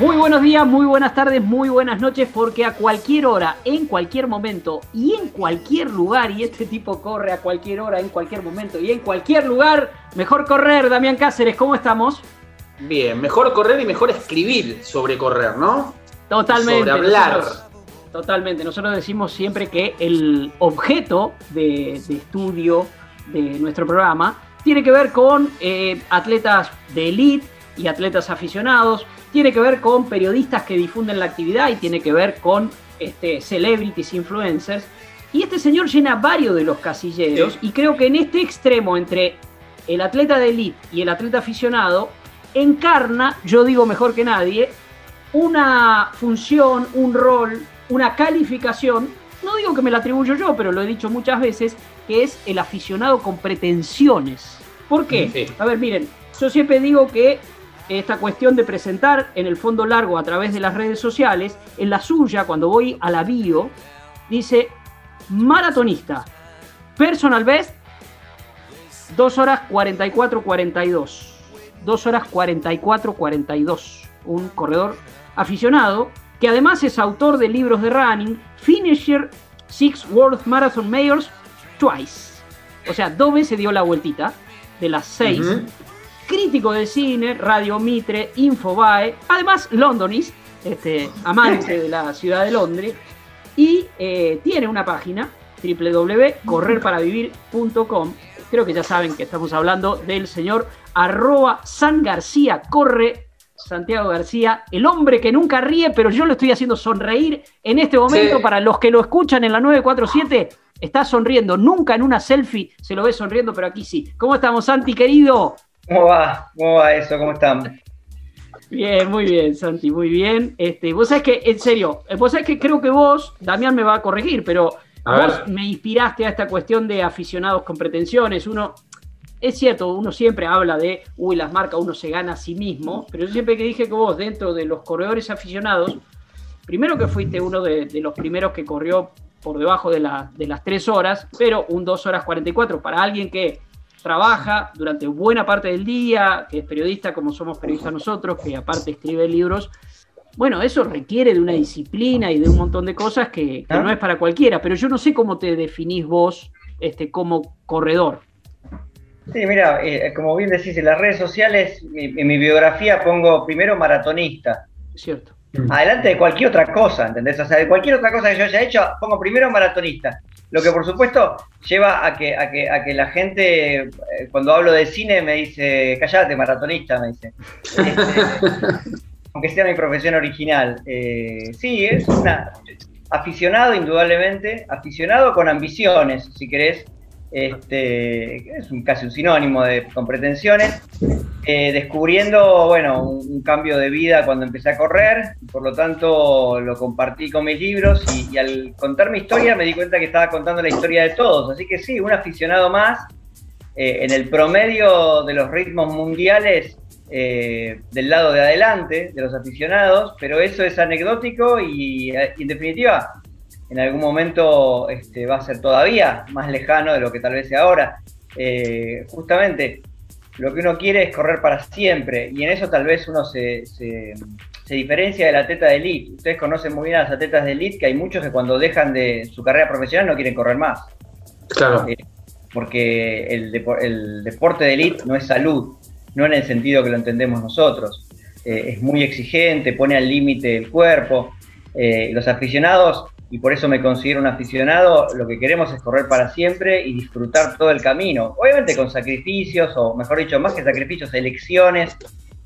Muy buenos días, muy buenas tardes, muy buenas noches, porque a cualquier hora, en cualquier momento y en cualquier lugar, y este tipo corre a cualquier hora, en cualquier momento y en cualquier lugar, mejor correr, Damián Cáceres, ¿cómo estamos? Bien, mejor correr y mejor escribir sobre correr, ¿no? Totalmente. Sobre hablar. Nosotros, totalmente. Nosotros decimos siempre que el objeto de, de estudio de nuestro programa tiene que ver con eh, atletas de elite y atletas aficionados, tiene que ver con periodistas que difunden la actividad y tiene que ver con este, celebrities, influencers. Y este señor llena varios de los casilleros y creo que en este extremo entre el atleta de elite y el atleta aficionado encarna, yo digo mejor que nadie, una función, un rol, una calificación, no digo que me la atribuyo yo, pero lo he dicho muchas veces, que es el aficionado con pretensiones. ¿Por qué? Sí. A ver, miren, yo siempre digo que esta cuestión de presentar en el fondo largo a través de las redes sociales, en la suya, cuando voy a la bio, dice maratonista, personal best, 2 horas 44 42. 2 horas 44 42. Un corredor aficionado que además es autor de libros de running, Finisher Six World Marathon Mayors Twice. O sea, dos veces dio la vueltita de las seis. Crítico de cine, Radio Mitre, Infobae, además Londonist, este, amante de la ciudad de Londres, y eh, tiene una página www.correrparavivir.com. Creo que ya saben que estamos hablando del señor arroba San García, corre Santiago García, el hombre que nunca ríe, pero yo lo estoy haciendo sonreír en este momento Sí. para los que lo escuchan en la 947. Está sonriendo, nunca en una selfie se lo ve sonriendo, pero aquí sí. ¿Cómo estamos, Santi, querido? ¿Cómo va? ¿Cómo va eso? ¿Cómo están? Bien, muy bien, Santi, muy bien. Este, vos sabés que, en serio, eh, vos sabés que creo que vos, Damián me va a corregir, pero A vos ver. me inspiraste a esta cuestión de aficionados con pretensiones. Uno, es cierto, uno siempre habla de, uy, las marcas, uno se gana a sí mismo, pero yo siempre que dije que vos, dentro de los corredores aficionados, primero que fuiste uno de, de los primeros que corrió por debajo de, la- de las 3 horas, pero un 2 horas 44 para alguien que trabaja durante buena parte del día, que es periodista como somos periodistas nosotros, que aparte escribe libros. Bueno, eso requiere de una disciplina y de un montón de cosas que, que no es para cualquiera, pero yo no sé cómo te definís vos este, como corredor. Sí, mira, eh, como bien decís, en las redes sociales, en mi biografía pongo primero maratonista. ¿Cierto? Adelante de cualquier otra cosa, ¿entendés? O sea, de cualquier otra cosa que yo haya hecho, pongo primero maratonista. Lo que por supuesto lleva a que, a que, a que la gente, eh, cuando hablo de cine, me dice, callate, maratonista, me dice. Este, aunque sea mi profesión original. Eh, sí, es una aficionado indudablemente, aficionado con ambiciones, si querés. Este, es un, casi un sinónimo de con pretensiones. Eh, descubriendo, bueno, un, cambio de vida cuando empecé a correr, por lo tanto lo compartí con mis libros y, al contar mi historia me di cuenta que estaba contando la historia de todos. Así que sí, un aficionado más eh, en el promedio de los ritmos mundiales eh, del lado de adelante de los aficionados, pero eso es anecdótico y en definitiva en algún momento este, va a ser todavía más lejano de lo que tal vez sea ahora. Eh, justamente lo que uno quiere es correr para siempre y en eso tal vez uno se, se, se diferencia del atleta de elite. Ustedes conocen muy bien a los atletas de elite que hay muchos que cuando dejan de su carrera profesional no quieren correr más Claro. Eh, porque el, depo- el deporte de elite no es salud, no en el sentido que lo entendemos nosotros. Eh, es muy exigente, pone al límite el cuerpo. Los aficionados y por eso me considero un aficionado, lo que queremos es correr para siempre y disfrutar todo el camino. Obviamente con sacrificios, o mejor dicho, más que sacrificios, elecciones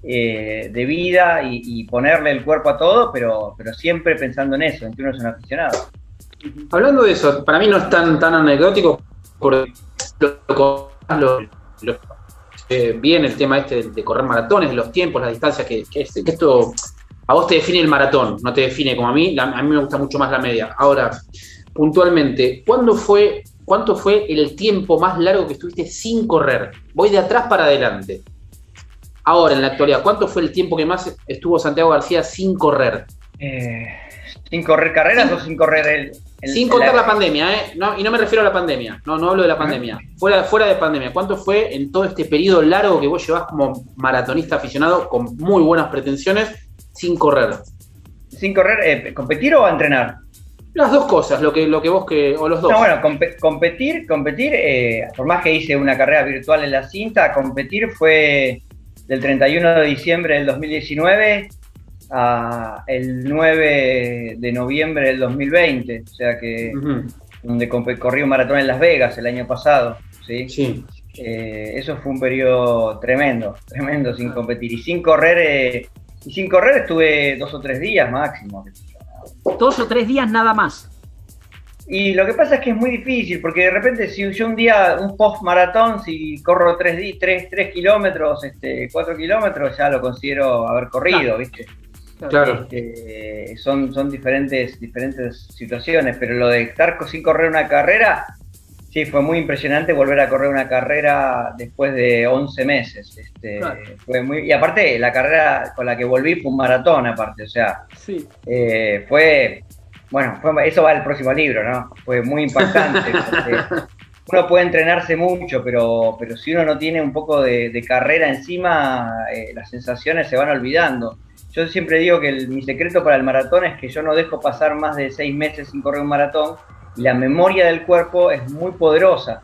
eh, de vida y, ponerle el cuerpo a todo, pero, pero siempre pensando en eso, en que uno es un aficionado. Hablando de eso, para mí no es tan, tan anecdótico, porque lo, lo, eh, bien el tema este de correr maratones, los tiempos, las distancias, que, que, esto a vos te define el maratón, no te define como a mí, a mí me gusta mucho más la media. Ahora, puntualmente, ¿cuándo fue, ¿cuánto fue el tiempo más largo que estuviste sin correr? Voy de atrás para adelante. Ahora, en la actualidad, ¿cuánto fue el tiempo que más estuvo Santiago García sin correr? Eh, ¿Sin correr carreras o sin correr el, sin contar la, pandemia, ¿eh? y no me refiero a la pandemia, no, no hablo de la pandemia. Fuera, fuera de pandemia, ¿cuánto fue en todo este periodo largo que vos llevas como maratonista aficionado con muy buenas pretensiones sin correr? ¿Sin correr? Eh, ¿Competir o entrenar? Las dos cosas, lo que, lo que vos que. o los dos. No, bueno, competir, competir, eh, por más que hice una carrera virtual en la cinta, competir fue del 31 de diciembre del 2019 el 9 de noviembre del 2020, o sea que donde corrí un maratón en Las Vegas el año pasado, ¿sí? sí. Eh, eso fue un periodo tremendo, tremendo sin competir y sin correr, eh, y sin correr estuve dos o tres días máximo. Dos o tres días nada más. Y lo que pasa es que es muy difícil, porque de repente si yo un día, un post maratón, si corro tres, tres, tres kilómetros, este, cuatro kilómetros, ya lo considero haber corrido, ¿viste? Claro. Este, son, son diferentes, diferentes situaciones, pero lo de estar sin correr una carrera, sí, fue muy impresionante volver a correr una carrera después de 11 meses. Este, fue muy, y aparte, la carrera con la que volví fue un maratón, aparte, o sea, sí. Eh, fue, bueno, eso va al próximo libro, ¿no? Fue muy impactante. uno puede entrenarse mucho, pero, pero si uno no tiene un poco de, carrera encima, eh, las sensaciones se van olvidando. Yo siempre digo que mi secreto para el maratón es que yo no dejo pasar más de seis meses sin correr un maratón la memoria del cuerpo es muy poderosa.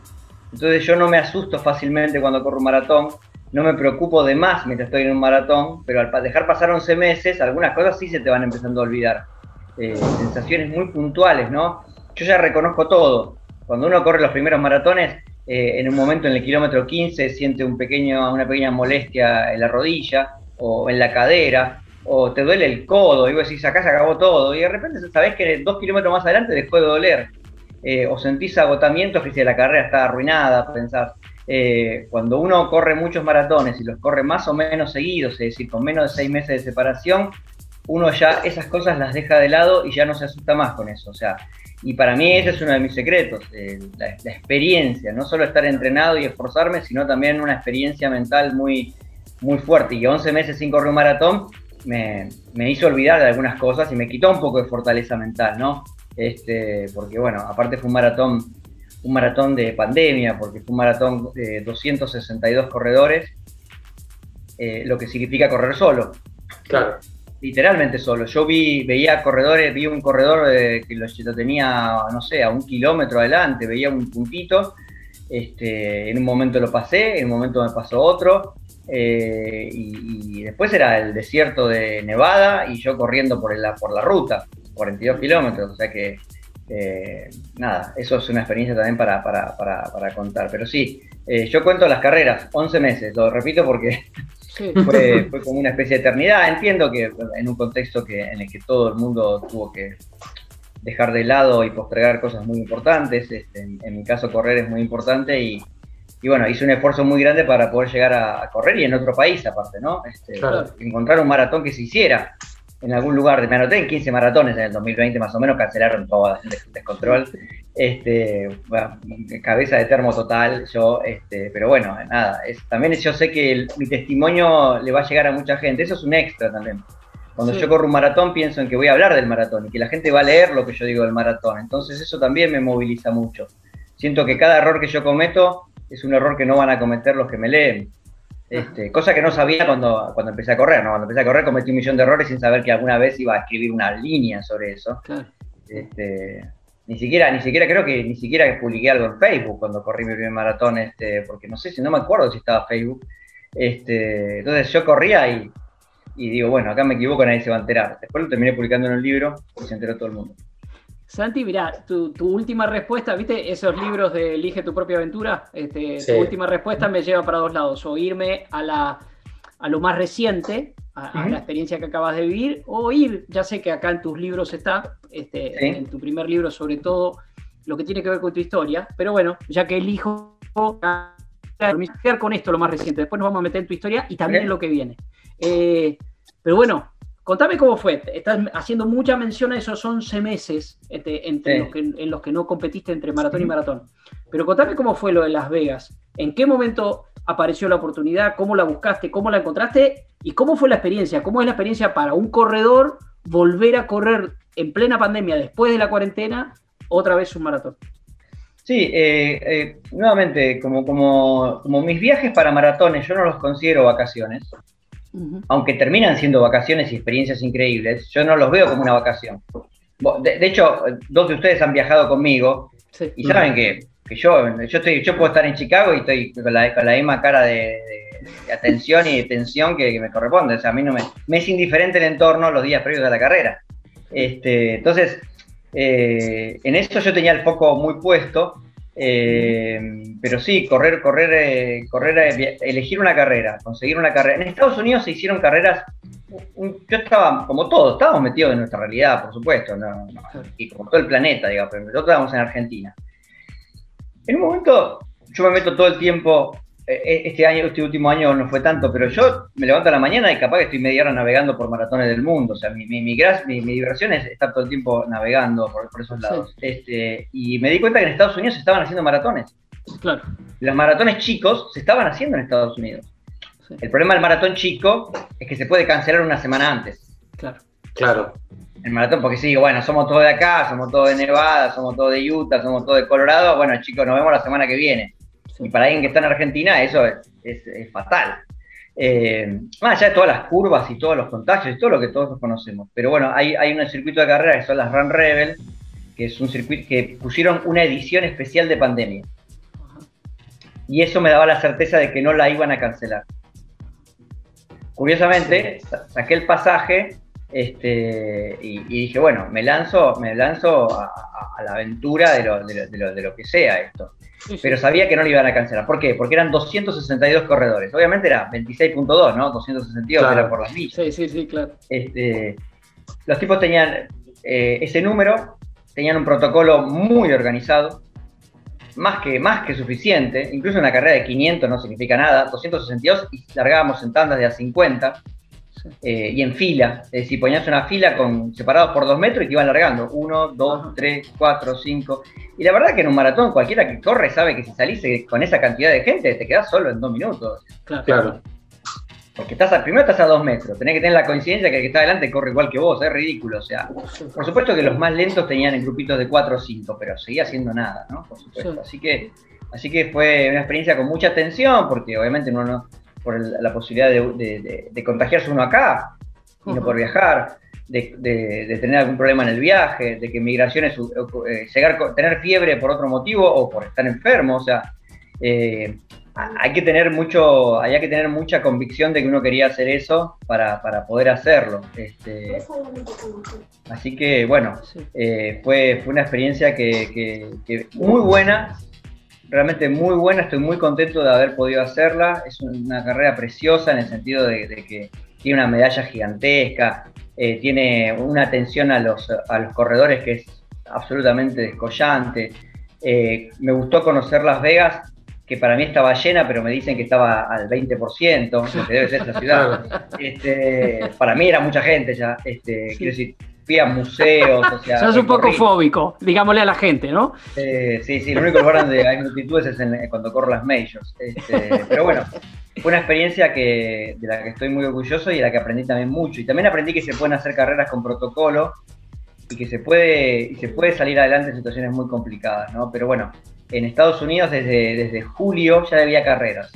Entonces yo no me asusto fácilmente cuando corro un maratón, no me preocupo de más mientras estoy en un maratón, pero al dejar pasar 11 meses, algunas cosas sí se te van empezando a olvidar. Eh, sensaciones muy puntuales, ¿no? Yo ya reconozco todo. Cuando uno corre los primeros maratones, eh, en un momento en el kilómetro 15 siente un pequeño, una pequeña molestia en la rodilla o en la cadera, o te duele el codo, y vos decís, acá se acabó todo, y de repente sabés que dos kilómetros más adelante dejó de doler, eh, o sentís agotamiento, que si la carrera está arruinada, pensar. Eh, cuando uno corre muchos maratones y los corre más o menos seguidos, es decir, con menos de seis meses de separación, uno ya esas cosas las deja de lado y ya no se asusta más con eso. O sea, y para mí ese es uno de mis secretos, eh, la, la, experiencia, no solo estar entrenado y esforzarme, sino también una experiencia mental muy, muy fuerte. Y 11 meses sin correr un maratón me, hizo olvidar de algunas cosas y me quitó un poco de fortaleza mental, ¿no? Este, porque bueno, aparte fue un maratón, un maratón de pandemia, porque fue un maratón de 262 corredores, eh, lo que significa correr solo. Claro. Literalmente solo. Yo vi, veía corredores, vi un corredor eh, que lo, tenía, no sé, a un kilómetro adelante, veía un puntito, este, en un momento lo pasé, en un momento me pasó otro, eh, y, después era el desierto de Nevada y yo corriendo por la, por la ruta, 42 kilómetros, o sea que eh, nada, eso es una experiencia también para, contar. Pero sí, eh, yo cuento las carreras, 11 meses, lo repito porque fue, como una especie de eternidad. Entiendo que en un contexto que, en el que todo el mundo tuvo que dejar de lado y postergar cosas muy importantes, este, en mi caso correr es muy importante y, y bueno, hice un esfuerzo muy grande para poder llegar a, correr y en otro país aparte, ¿no? Este, encontrar un maratón que se hiciera en algún lugar. Me anoté en 15 maratones en el 2020 más o menos, cancelaron todo, descontrol. Este, cabeza de termo total, yo, este, pero bueno, nada, es, también yo sé que mi testimonio le va a llegar a mucha gente, eso es un extra también. Cuando yo corro un maratón pienso en que voy a hablar del maratón y que la gente va a leer lo que yo digo del maratón, entonces eso también me moviliza mucho. Siento que cada error que yo cometo es un error que no van a cometer los que me leen. Este, cosa que no sabía cuando, cuando empecé a correr, ¿no? Cuando empecé a correr cometí un millón de errores sin saber que alguna vez iba a escribir una línea sobre eso. Este, ni siquiera, ni siquiera creo que ni siquiera publiqué algo en Facebook cuando corrí mi primer maratón, este, porque no sé si no me acuerdo si estaba Facebook. Este, entonces yo corría y, y digo, bueno, acá me equivoco, nadie se va a enterar. Después lo terminé publicando en un libro y se enteró todo el mundo. Santi, mira, tu, última respuesta, ¿viste? Esos libros de Elige tu propia aventura, este, tu última respuesta me lleva para dos lados, o irme a, la, a lo más reciente, a, la experiencia que acabas de vivir, o ir, ya sé que acá en tus libros está, este, en tu primer libro sobre todo, lo que tiene que ver con tu historia, pero bueno, ya que elijo con esto lo más reciente, después nos vamos a meter en tu historia y también en lo que viene. Eh, pero bueno, contame cómo fue. Estás haciendo mucha mención a esos 11 meses este, entre los que, en los que no competiste entre maratón y maratón. Pero contame cómo fue lo de Las Vegas. ¿En qué momento apareció la oportunidad? ¿Cómo la buscaste? ¿Cómo la encontraste? ¿Y cómo fue la experiencia? ¿Cómo es la experiencia para un corredor volver a correr en plena pandemia después de la cuarentena otra vez un maratón? Sí, eh, eh, nuevamente, como, como, como mis viajes para maratones, yo no los considero vacaciones, aunque terminan siendo vacaciones y experiencias increíbles, yo no los veo como una vacación. De, hecho, dos de ustedes han viajado conmigo y saben que, yo, yo, estoy, yo puedo estar en Chicago y estoy con la, con la misma cara de, atención y de tensión que, me corresponde. O sea, a mí no me, me es indiferente el entorno los días previos a la carrera. Este, entonces, eh, en esto yo tenía el foco muy puesto, eh, pero sí, correr, correr, eh, correr, elegir una carrera, conseguir una carrera. En Estados Unidos se hicieron carreras, yo estaba, como todos, estábamos metidos en nuestra realidad, por supuesto, y como todo el planeta, digamos, pero nosotros estábamos en Argentina. En un momento yo me meto todo el tiempo eh, eh, este año, este último año no fue tanto, pero yo me levanto a la mañana y capaz que estoy media hora navegando por maratones del mundo. O sea, mi, mi, mi, diversión es estar todo el tiempo navegando por, esos lados. Este, y me di cuenta que en Estados Unidos se estaban haciendo maratones. Claro. Los maratones chicos se estaban haciendo en Estados Unidos. El problema del maratón chico es que se puede cancelar una semana antes. Claro. Claro. El maratón, porque si digo, bueno, somos todos de acá, somos todos de Nevada, somos todos de Utah, somos todos de Colorado, bueno, chicos, nos vemos la semana que viene y para alguien que está en Argentina eso es, fatal. Eh, más allá de todas las curvas y todos los contagios y todo lo que todos conocemos. Pero bueno, hay, hay un circuito de carrera que son las Run Rebel, que es un circuito que pusieron una edición especial de pandemia. Y eso me daba la certeza de que no la iban a cancelar. Curiosamente, saqué el pasaje este, y, dije, bueno, me lanzo, me lanzo a, la aventura de lo, de lo, que sea esto pero sabía que no le iban a cancelar. ¿Por qué? Porque eran 262 corredores. Obviamente era 26.2, ¿no? 262 era por las millas. Sí, sí, sí, claro. Este, los tipos tenían eh, ese número, tenían un protocolo muy organizado, más que, más que suficiente. Incluso una carrera de 500 no significa nada. 262 y largábamos en tandas de a 50. Eh, y en fila, es decir, ponías una fila con separados por dos metros y te iban largando, uno, dos, tres, cuatro, cinco. Y la verdad que en un maratón cualquiera que corre sabe que si salís con esa cantidad de gente te quedás solo en dos minutos. Claro. Porque estás a, primero estás a dos metros, tenés que tener la coincidencia que el que está adelante corre igual que vos, es ridículo. O sea, por supuesto que los más lentos tenían en grupitos de cuatro o cinco, pero seguía haciendo nada, ¿no? Por supuesto. Así que, así que fue una experiencia con mucha tensión, porque obviamente uno no, por la posibilidad de, contagiarse uno acá y no por viajar, de, tener algún problema en el viaje, de que migraciones, eh, llegar, tener fiebre por otro motivo o por estar enfermo, o sea, eh, hay que tener mucho, hay que tener mucha convicción de que uno quería hacer eso para, poder hacerlo. Este, así que bueno, eh, fue, fue una experiencia que, que muy buena, realmente muy buena, estoy muy contento de haber podido hacerla. Es una carrera preciosa en el sentido de, que tiene una medalla gigantesca, eh, tiene una atención a los, a los corredores que es absolutamente descollante. Eh, me gustó conocer Las Vegas, que para mí estaba llena, pero me dicen que estaba al 20%, que debe ser esta ciudad. Este, para mí era mucha gente ya. Este, Quiero decir, a museos. O sea, Sos un poco fóbico, digámosle a la gente, ¿no? Eh, sí, sí, lo único lugar donde hay multitudes es cuando corro las majors. Este, pero bueno, fue una experiencia que, de la que estoy muy orgulloso y de la que aprendí también mucho. Y también aprendí que se pueden hacer carreras con protocolo y que se puede, y se puede salir adelante en situaciones muy complicadas, ¿no? Pero bueno, en Estados Unidos desde, desde julio ya había carreras.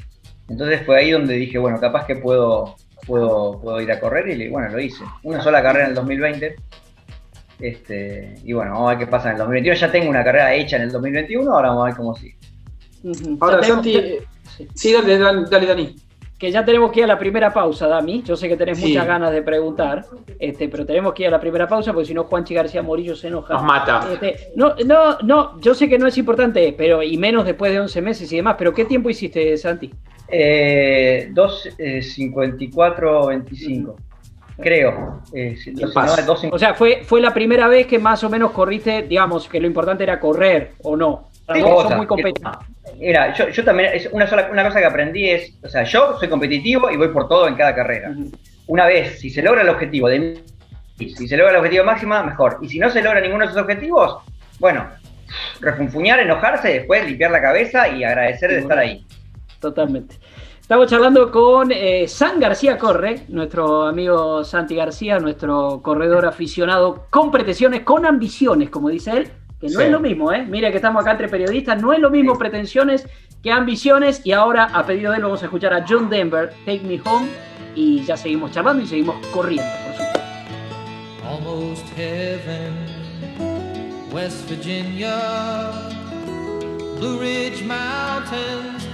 Entonces fue ahí donde dije, bueno, capaz que puedo, puedo, puedo ir a correr y bueno, lo hice. Una sola carrera en el 2020 este, y bueno, vamos a ver qué pasa en el 2021. Ya tengo una carrera hecha en el 2021, ahora vamos a ver cómo sigue. Ahora, Santi, sí. dale, dale, dale, Dani. que ya tenemos que ir a la primera pausa, Dami. Yo sé que tenés muchas ganas de preguntar, este, pero tenemos que ir a la primera pausa porque si no Juanchi García Morillo se enoja. Nos mata. Este, no, no, no, yo sé que no es importante, pero y menos después de 11 meses y demás, pero ¿qué tiempo hiciste, Santi? Eh, 2.54, 25. Creo. Eh, o sea, fue, fue la primera vez que más o menos corriste, digamos, que lo importante era correr o no. Sí, muy Era, yo, yo, también, es una, sola, una cosa que aprendí es, o sea, yo soy competitivo y voy por todo en cada carrera. Una vez, si se logra el objetivo de si se logra el objetivo máximo, mejor. Y si no se logra ninguno de esos objetivos, bueno, refunfuñar, enojarse, después limpiar la cabeza y agradecer de estar ahí. Totalmente. Estamos charlando con eh, San García Corre, nuestro amigo Santi García, nuestro corredor aficionado con pretensiones, con ambiciones, como dice él, que no es lo mismo, ¿eh? Mira que estamos acá entre periodistas, no es lo mismo pretensiones que ambiciones. Y ahora, a pedido de él, vamos a escuchar a John Denver, Take Me Home, y ya seguimos charlando y seguimos corriendo, por supuesto. Almost heaven, West Virginia, Blue Ridge Mountains.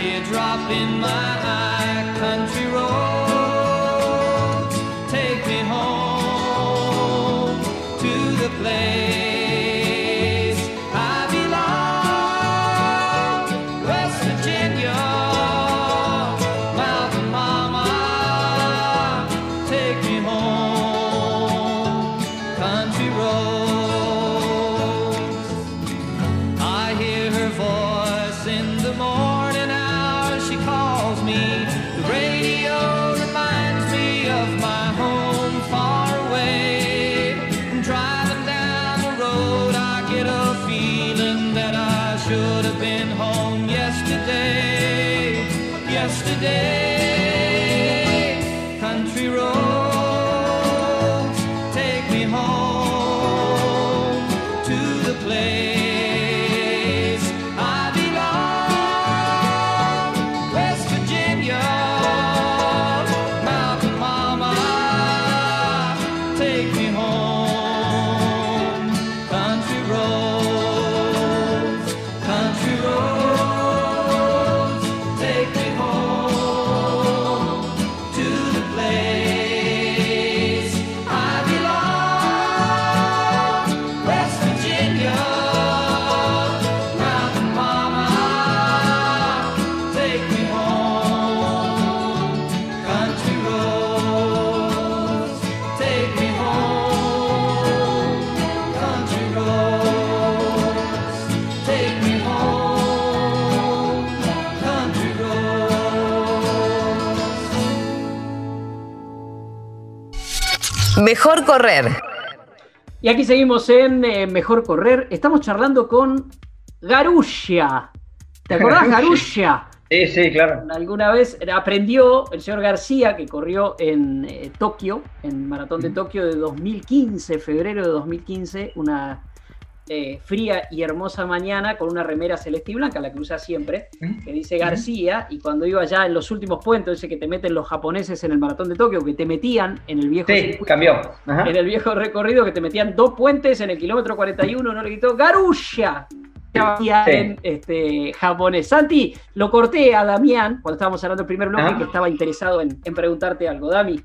teardrop in my eye, country roads, take Mejor correr. Y aquí seguimos en eh, Mejor correr. Estamos charlando con Garusha. ¿Te acordás, Garusha? Sí, sí, claro. Alguna vez aprendió el señor García, que corrió en eh, Tokio, en Maratón de Tokio de 2015, febrero de 2015, una eh, fría y hermosa mañana con una remera celeste y blanca, la que usa siempre, que dice García, y cuando iba ya en los últimos puentes, ese que te meten los japoneses en el maratón de Tokio, que te metían en el viejo sí, cambió. en el viejo recorrido, que te metían dos puentes en el kilómetro 41, no le gritó Garusha, en este, japonés. Santi, lo corté a Damián cuando estábamos hablando del primer bloque, que estaba interesado en, preguntarte algo. Dami.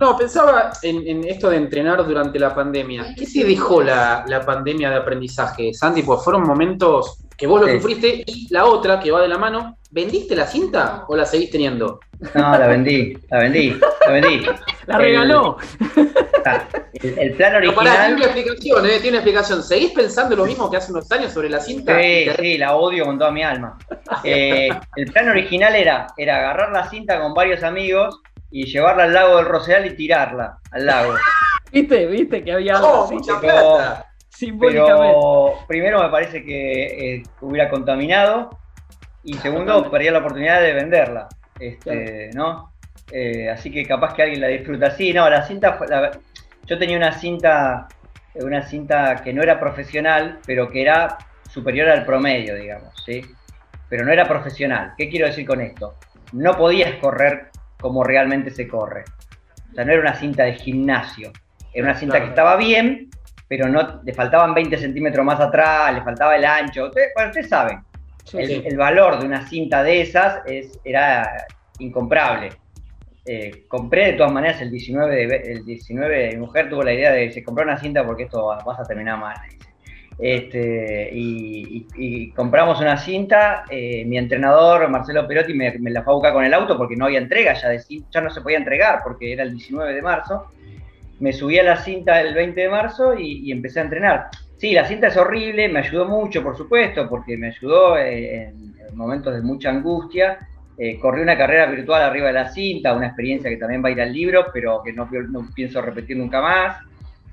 No, pensaba en, esto de entrenar durante la pandemia. ¿Qué te dejó la, pandemia de aprendizaje, Santi? Pues fueron momentos que vos lo sufriste, y la otra que va de la mano, ¿vendiste la cinta o la seguís teniendo? No, la vendí, la vendí, la vendí. la regaló. El, plan original. Pero tiene una explicación, ¿eh? Tiene una explicación. ¿Seguís pensando lo mismo que hace unos años sobre la cinta? Sí, sí, la odio con toda mi alma. Eh, el plan original era, era agarrar la cinta con varios amigos y llevarla al lago del Rosedal y tirarla al lago. ¿Viste? ¿Viste que había algo así? Mucha plata. Pero primero me parece que eh, hubiera contaminado y segundo perdía la oportunidad de venderla. Este, ¿no? Eh, así que capaz que alguien la disfruta. Sí, no, la cinta yo tenía una cinta, una cinta que no era profesional, pero que era superior al promedio, digamos, ¿sí? Pero no era profesional. ¿Qué quiero decir con esto? No podías correr como realmente se corre. O sea, no era una cinta de gimnasio. Era una cinta que estaba bien, pero no le faltaban 20 centímetros más atrás, le faltaba el ancho. Ustedes, bueno, ustedes saben, el, valor de una cinta de esas es, era incomparable. Eh, compré de todas maneras el 19 de, el 19 mi mujer tuvo la idea de se compró una cinta porque esto vas a terminar mal. Este, y, compramos una cinta, eh, mi entrenador Marcelo Perotti me, la fue a buscar con el auto porque no había entrega ya de ya no se podía entregar porque era el 19 de marzo me subí a la cinta el 20 de marzo y, empecé a entrenar. Sí, la cinta es horrible, me ayudó mucho, por supuesto, porque me ayudó eh, en, momentos de mucha angustia. Eh, corrí una carrera virtual arriba de la cinta, una experiencia que también va a ir al libro, pero que no, pienso repetir nunca más.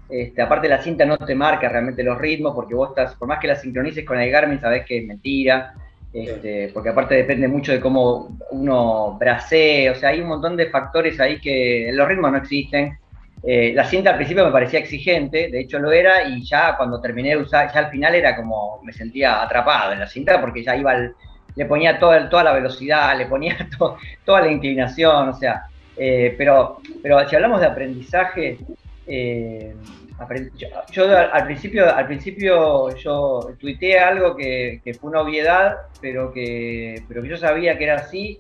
Este, aparte la cinta no te marca realmente los ritmos, porque vos estás, por más que la sincronices con el Garmin, sabés que es mentira. Este, porque aparte depende mucho de cómo uno bracee, o sea, hay un montón de factores ahí que los ritmos no existen. Eh, la cinta al principio me parecía exigente, de hecho lo era, y ya cuando terminé de usar, ya al final era como me sentía atrapado en la cinta porque ya iba, le ponía toda, toda la velocidad, le ponía toda la inclinación, o sea, eh, pero, pero si hablamos de aprendizaje, eh, yo, al, principio, al principio yo tuiteé algo que, que, fue una obviedad, pero que, pero que yo sabía que era así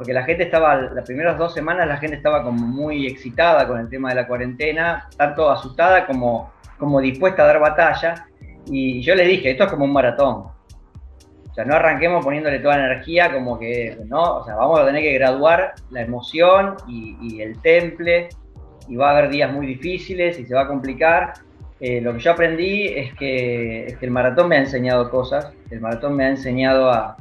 porque la gente estaba, las primeras dos semanas la gente estaba como muy excitada con el tema de la cuarentena, tanto asustada como, como dispuesta a dar batalla. Y yo le dije, esto es como un maratón. O sea, no arranquemos poniéndole toda la energía como que, ¿no? O sea, vamos a tener que graduar la emoción y, el temple y va a haber días muy difíciles y se va a complicar. Eh, lo que yo aprendí es que, es que el maratón me ha enseñado cosas, el maratón me ha enseñado a,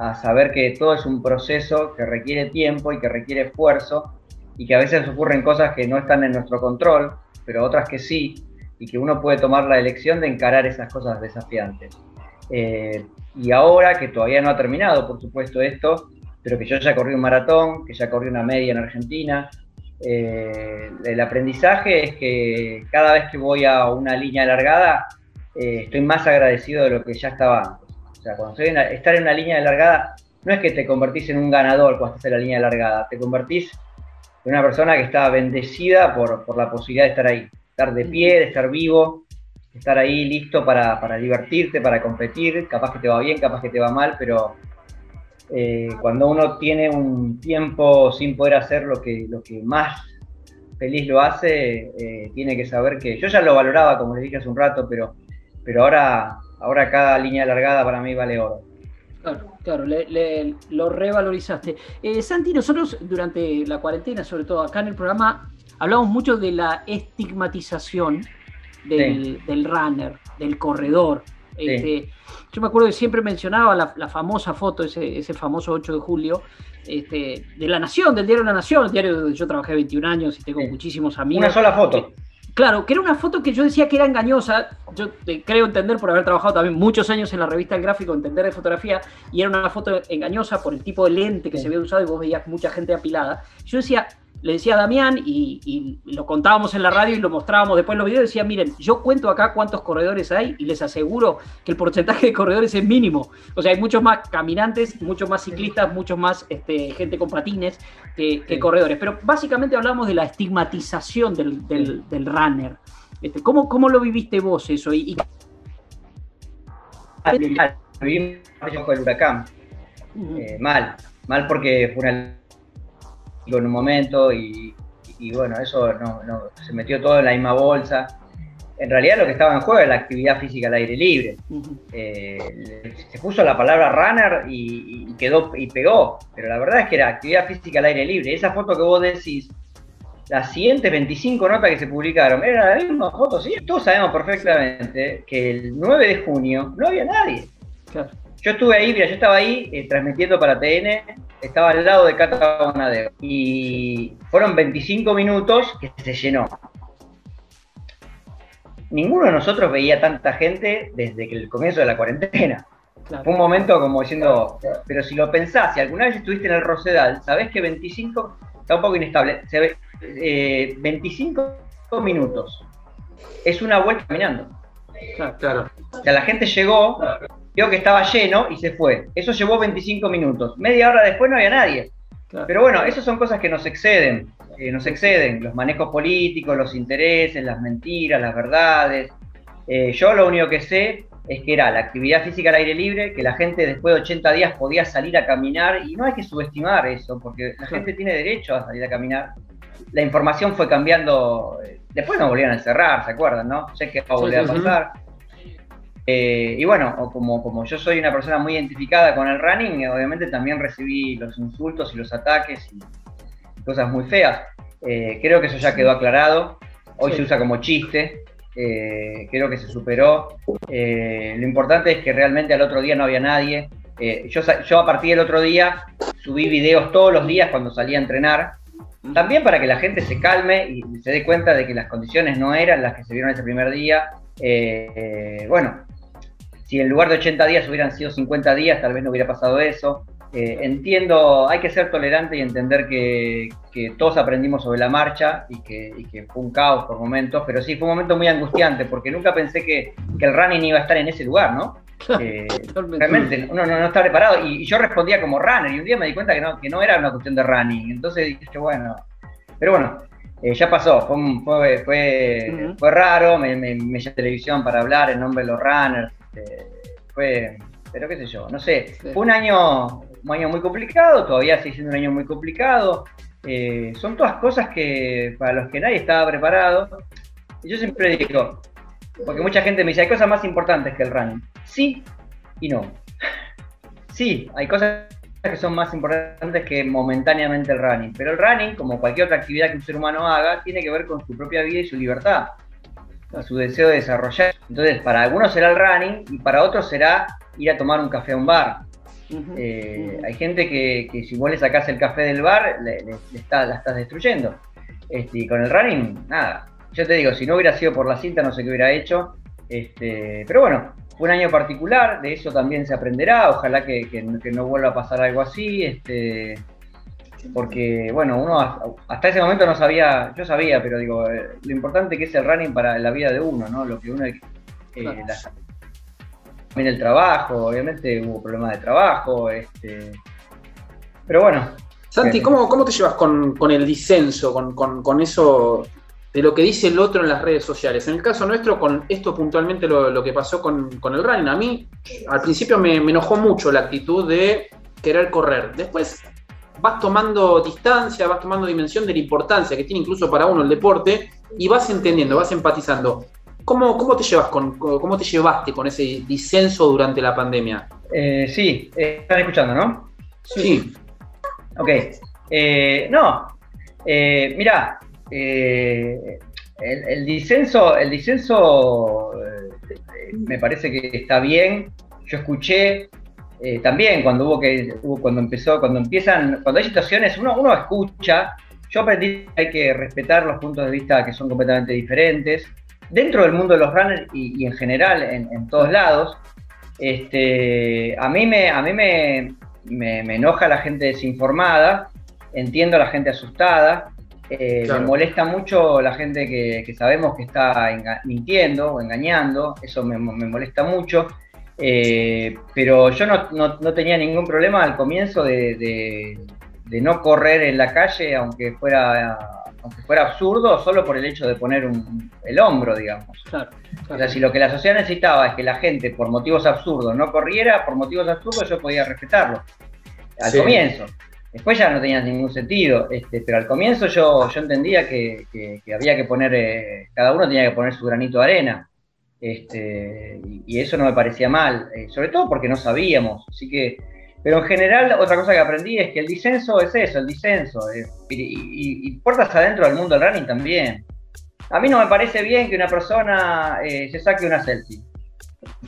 a saber que todo es un proceso que requiere tiempo y que requiere esfuerzo y que a veces ocurren cosas que no están en nuestro control, pero otras que sí, y que uno puede tomar la elección de encarar esas cosas desafiantes. Eh, y ahora que todavía no ha terminado, por supuesto, esto, pero que yo ya corrí un maratón, que ya corrí una media en Argentina, eh, el aprendizaje es que cada vez que voy a una línea alargada, eh, estoy más agradecido de lo que ya estaba o sea, cuando estoy estar en una línea de largada, no es que te convertís en un ganador cuando estás en la línea de largada, te convertís en una persona que está bendecida por, la posibilidad de estar ahí, estar de pie, de estar vivo, estar ahí listo para, divertirte, para competir, capaz que te va bien, capaz que te va mal, pero eh, cuando uno tiene un tiempo sin poder hacer lo que, lo que más feliz lo hace, eh, tiene que saber que yo ya lo valoraba, como les dije hace un rato, pero, pero ahora ahora cada línea alargada para mí vale oro. Claro, claro, lo revalorizaste. Eh, Santi, nosotros durante la cuarentena, sobre todo acá en el programa, hablamos mucho de la estigmatización del, runner, del corredor. Este, yo me acuerdo que siempre mencionaba la, famosa foto, ese, famoso 8 de julio, este, de La Nación, del diario La Nación, el diario donde yo trabajé 21 años y tengo muchísimos amigos. Una sola foto. Claro, que era una foto que yo decía que era engañosa. Yo creo entender por haber trabajado también muchos años en la revista El Gráfico, entender de fotografía, y era una foto engañosa por el tipo de lente que se había usado y vos veías mucha gente apilada. Yo decía, le decía a Damián y, lo contábamos en la radio y lo mostrábamos después en los videos, decía, miren, yo cuento acá cuántos corredores hay y les aseguro que el porcentaje de corredores es mínimo. O sea, hay muchos más caminantes, muchos más ciclistas, muchos más este, gente con patines que, corredores. Pero básicamente hablamos de la estigmatización del, runner. Este, ¿cómo, ¿cómo, lo viviste vos eso? Y, con el huracán. Eh, mal, mal porque fue una en un momento y, bueno, eso no, se metió todo en la misma bolsa. en realidad lo que estaba en juego era la actividad física al aire libre. Eh, se puso la palabra runner y, quedó y pegó, pero la verdad es que era actividad física al aire libre. Esa foto que vos decís, las siguientes 25 notas que se publicaron, eran la misma foto, sí. Todos sabemos perfectamente que el 9 de junio no había nadie. Yo estuve ahí, mira, yo estaba ahí eh, transmitiendo para TN, estaba al lado de Cata Bonadeo y fueron 25 minutos que se llenó ninguno de nosotros veía tanta gente desde que el comienzo de la cuarentena. Fue un momento como diciendo, pero si lo pensás, si alguna vez estuviste en el Rosedal, sabés que 25, está un poco inestable, se ve, 25 eh, minutos. Es una vuelta caminando. Claro. O sea, la gente llegó, vio que estaba lleno y se fue. Eso llevó 25 minutos. Media hora después no había nadie. Pero bueno, esas son cosas que nos exceden nos exceden, los manejos políticos, los intereses, las mentiras, las verdades. Eh, yo lo único que sé es que era la actividad física al aire libre, que la gente después de 80 días podía salir a caminar y no hay que subestimar eso, porque la gente tiene derecho a salir a caminar. La información fue cambiando, eh, después nos volvieron a encerrar, ¿se acuerdan? no? Sé que va a volver a pasar. Eh, y bueno, como, como yo soy una persona muy identificada con el running, obviamente también recibí los insultos y los ataques y, cosas muy feas. Eh, creo que eso ya quedó aclarado. Hoy se usa como chiste. Eh, creo que se superó. Eh, lo importante es que realmente al otro día no había nadie. yo, yo a partir del otro día subí videos todos los días cuando salía a entrenar. También para que la gente se calme y se dé cuenta de que las condiciones no eran las que se vieron ese primer día. bueno, si en lugar de 80 días hubieran sido 50 días, tal vez no hubiera pasado eso. Eh, entiendo, hay que ser tolerante y entender que, todos aprendimos sobre la marcha y que, fue un caos por momentos, pero sí, fue un momento muy angustiante porque nunca pensé que, el running iba a estar en ese lugar, ¿no? Eh, realmente uno no, está preparado y, yo respondía como runner y un día me di cuenta que no, que no era una cuestión de running, entonces dije, bueno, pero bueno, eh, ya pasó, fue, fue, fue, raro, me, me, me televisión para hablar en nombre de los runners, este, fue, pero qué sé yo, no sé, fue un año un año muy complicado, todavía sigue siendo un año muy complicado. Eh, son todas cosas que para los que nadie estaba preparado. Y yo siempre digo, porque mucha gente me dice, hay cosas más importantes que el running. Sí y no. Sí, hay cosas que son más importantes que momentáneamente el running. Pero el running, como cualquier otra actividad que un ser humano haga, tiene que ver con su propia vida y su libertad, su deseo de desarrollar. Entonces, para algunos será el running y para otros será ir a tomar un café a un bar. Eh, hay gente que, si vos le sacás el café del bar, le, está, la estás destruyendo. Este, y con el running, nada. Yo te digo, si no hubiera sido por la cinta, no sé qué hubiera hecho. Este, pero bueno, fue un año particular, de eso también se aprenderá. Ojalá que, no vuelva a pasar algo así. Este, porque, bueno, uno hasta ese momento no sabía, yo sabía, pero digo, eh, lo importante que es el running para la vida de uno, ¿no? Lo que uno, eh, también el trabajo, obviamente hubo problemas de trabajo, este, pero bueno. Santi, ¿cómo, cómo te llevas con, el disenso, con, eso de lo que dice el otro en las redes sociales? En el caso nuestro, con esto puntualmente lo, que pasó con, el running, a mí al principio me, enojó mucho la actitud de querer correr. Después vas tomando distancia, vas tomando dimensión de la importancia que tiene incluso para uno el deporte y vas entendiendo, vas empatizando. ¿Cómo, te llevas con, cómo te llevaste con ese disenso durante la pandemia? Eh, sí, eh, están escuchando, ¿no? Sí. Ok. Eh, no, mira, el, disenso, el disenso me parece que está bien. Yo escuché también cuando hubo que, cuando empezó, cuando empiezan, cuando hay situaciones, uno, uno escucha. Yo aprendí que hay que respetar los puntos de vista que son completamente diferentes. Dentro del mundo de los runners y, en general en, todos lados, este, a mí, me, a mí me, me, enoja la gente desinformada, entiendo a la gente asustada, eh, me molesta mucho la gente que, sabemos que está mintiendo o engañando, eso me, molesta mucho. Eh, pero yo no, tenía ningún problema al comienzo de, de, no correr en la calle, aunque fuera aunque fuera absurdo, solo por el hecho de poner un, el hombro, digamos. Claro, O sea, si lo que la sociedad necesitaba es que la gente, por motivos absurdos, no corriera, por motivos absurdos yo podía respetarlo. Al comienzo. Después ya no tenía ningún sentido, este, pero al comienzo yo, yo entendía que, había que poner, eh, cada uno tenía que poner su granito de arena, este, y, eso no me parecía mal, eh, sobre todo porque no sabíamos, así que, pero en general otra cosa que aprendí es que el disenso es eso, el disenso, eh, y, y, puertas adentro del mundo del running también. A mí no me parece bien que una persona se saque una selfie.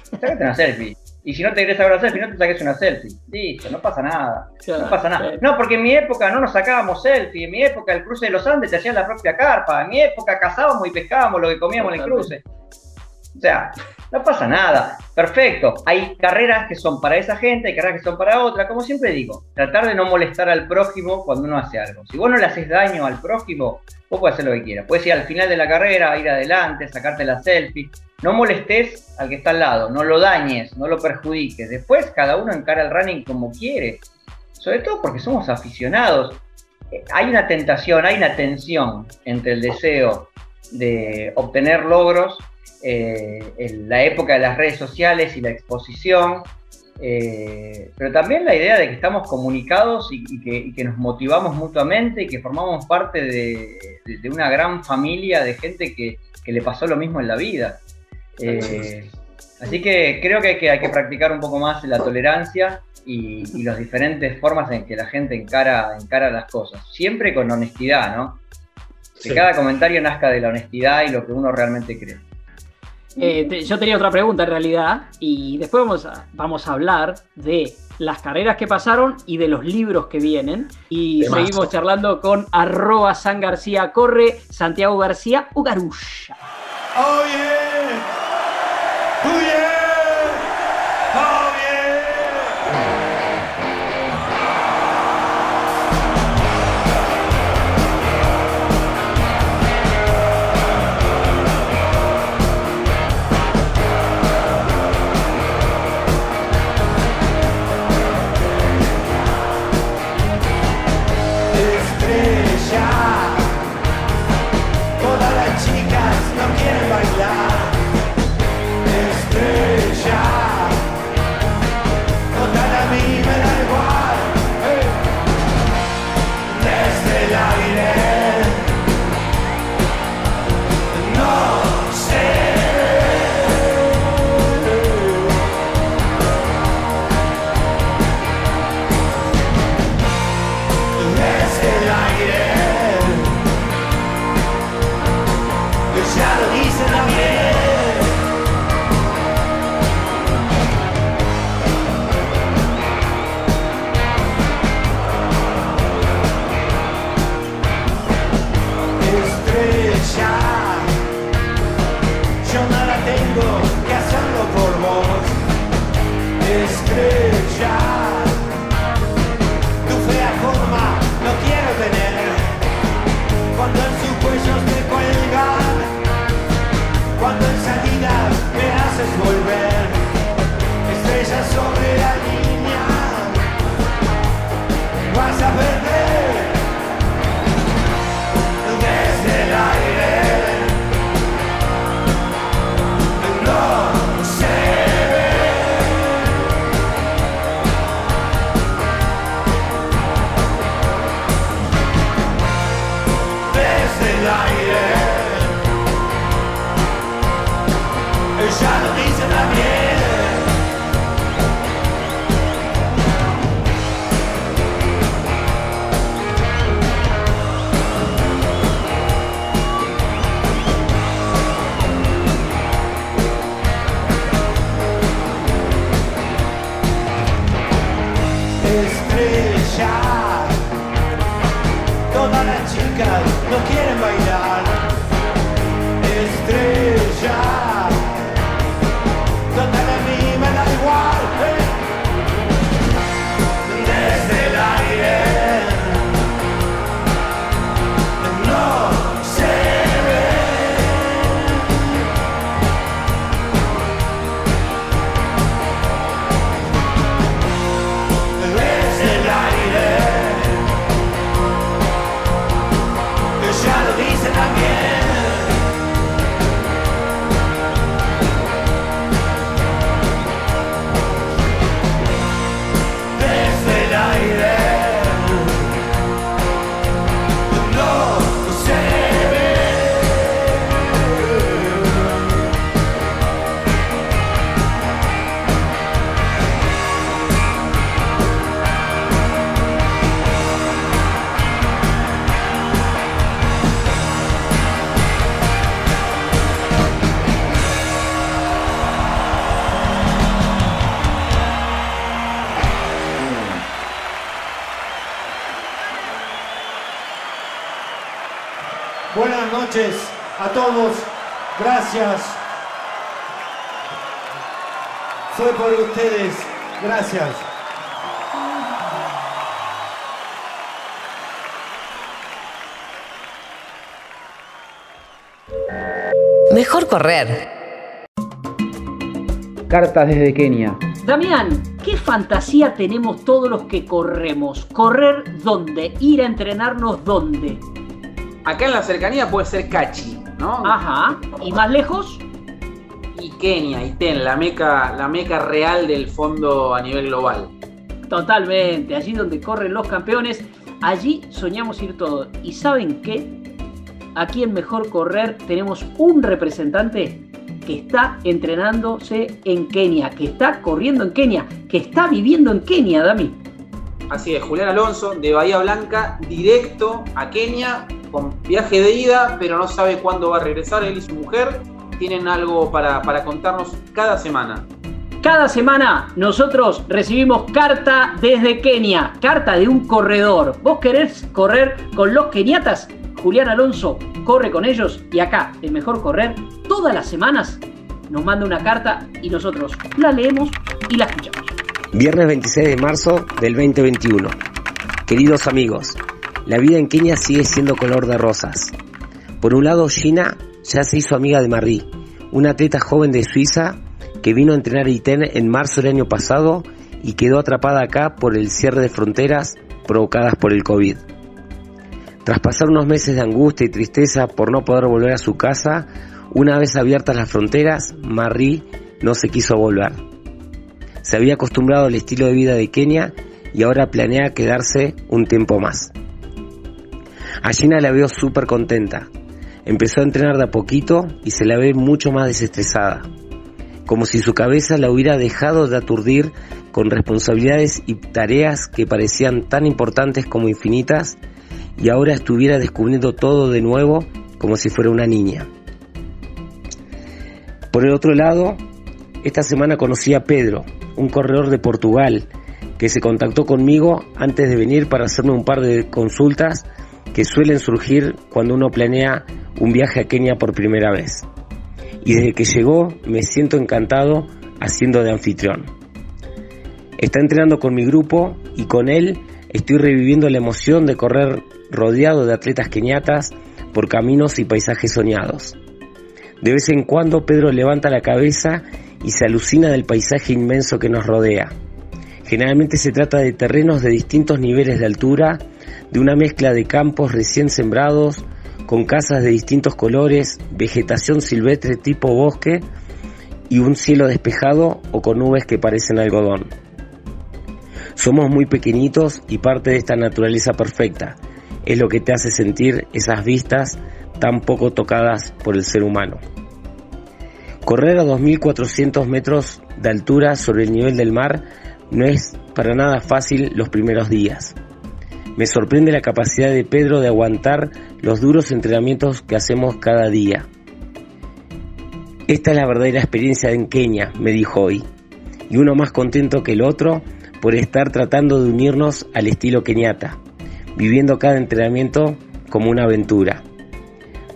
Sácate una selfie. Y si no te querés sacar una selfie, no te saques una selfie. Listo, no pasa nada. no pasa nada. No, porque en mi época no nos sacábamos selfie. En mi época el cruce de los Andes te hacían la propia carpa. En mi época cazábamos y pescábamos lo que comíamos en el cruce. O sea, no pasa nada. Perfecto. Hay carreras que son para esa gente, hay carreras que son para otra. Como siempre digo, tratar de no molestar al prójimo cuando uno hace algo. Si vos no le haces daño al prójimo, vos podés hacer lo que quieras. Puedes ir al final de la carrera, ir adelante, sacarte la selfie no molestes al que está al lado, no lo dañes, no lo perjudiques. Después cada uno encara el running como quiere, sobre todo porque somos aficionados. Eh, hay una tentación, hay una tensión entre el deseo de obtener logros eh, en la época de las redes sociales y la exposición, eh, pero también la idea de que estamos comunicados y, que, nos motivamos mutuamente y que formamos parte de, una gran familia de gente que, le pasó lo mismo en la vida. Eh, así que creo que hay, que hay, que practicar un poco más la tolerancia y, las diferentes formas en que la gente encara, encara las cosas. Siempre con honestidad, ¿no? Que cada comentario nazca de la honestidad y lo que uno realmente cree. Eh, yo tenía otra pregunta en realidad y después vamos a, vamos a hablar de las carreras que pasaron y de los libros que vienen. Y seguimos charlando con arroba San García Corre, Santiago García Ugarulla. Oh, shadow Gracias. Mejor correr. Cartas desde Kenia. Damián, ¿qué fantasía tenemos todos los que corremos? ¿Correr dónde? ¿Ir a entrenarnos dónde? Acá en la cercanía puede ser Cachi, ¿no? Ajá. ¿Y más lejos? Kenia, y Ten, la meca, la meca real del fondo a nivel global. Totalmente, allí donde corren los campeones, allí soñamos ir todos. ¿Y saben qué? Aquí en Mejor Correr tenemos un representante que está entrenándose en Kenia, que está corriendo en Kenia, que está viviendo en Kenia, Dami. Así es, Julián Alonso de Bahía Blanca, directo a Kenia, con viaje de ida, pero no sabe cuándo va a regresar. Él y su mujer tienen algo para, para contarnos cada semana. Cada semana nosotros recibimos carta desde Kenia, carta de un corredor. ¿Vos querés correr con los keniatas? Julián Alonso corre con ellos y acá, en Mejor Correr, todas las semanas nos manda una carta y nosotros la leemos y la escuchamos. Viernes 26 de marzo del 2021. Queridos amigos, la vida en Kenia sigue siendo color de rosas. Por un lado, Gina ya se hizo amiga de Marie, una atleta joven de Suiza que vino a entrenar ITEN en marzo del año pasado y quedó atrapada acá por el cierre de fronteras provocadas por el COVID. Tras pasar unos meses de angustia y tristeza por no poder volver a su casa, una vez abiertas las fronteras, Marie no se quiso volver. Se había acostumbrado al estilo de vida de Kenia y ahora planea quedarse un tiempo más. A la veo súper contenta. Empezó a entrenar de a poquito y se la ve mucho más desestresada. Como si su cabeza la hubiera dejado de aturdir con responsabilidades y tareas que parecían tan importantes como infinitas y ahora estuviera descubriendo todo de nuevo como si fuera una niña. Por el otro lado, esta semana conocí a Pedro, un corredor de Portugal, que se contactó conmigo antes de venir para hacerme un par de consultas que suelen surgir cuando uno planea un viaje a Kenia por primera vez. Y desde que llegó me siento encantado haciendo de anfitrión. Está entrenando con mi grupo y con él estoy reviviendo la emoción de correr rodeado de atletas keniatas por caminos y paisajes soñados. De vez en cuando Pedro levanta la cabeza y se alucina del paisaje inmenso que nos rodea. Generalmente se trata de terrenos de distintos niveles de altura, de una mezcla de campos recién sembrados, con casas de distintos colores, vegetación silvestre tipo bosque y un cielo despejado o con nubes que parecen algodón. Somos muy pequeñitos y parte de esta naturaleza perfecta es lo que te hace sentir esas vistas tan poco tocadas por el ser humano. Correr a 2.400 metros de altura sobre el nivel del mar no es para nada fácil los primeros días. Me sorprende la capacidad de Pedro de aguantar los duros entrenamientos que hacemos cada día. Esta es la verdadera experiencia en Kenia, me dijo hoy, y uno más contento que el otro por estar tratando de unirnos al estilo keniata, viviendo cada entrenamiento como una aventura.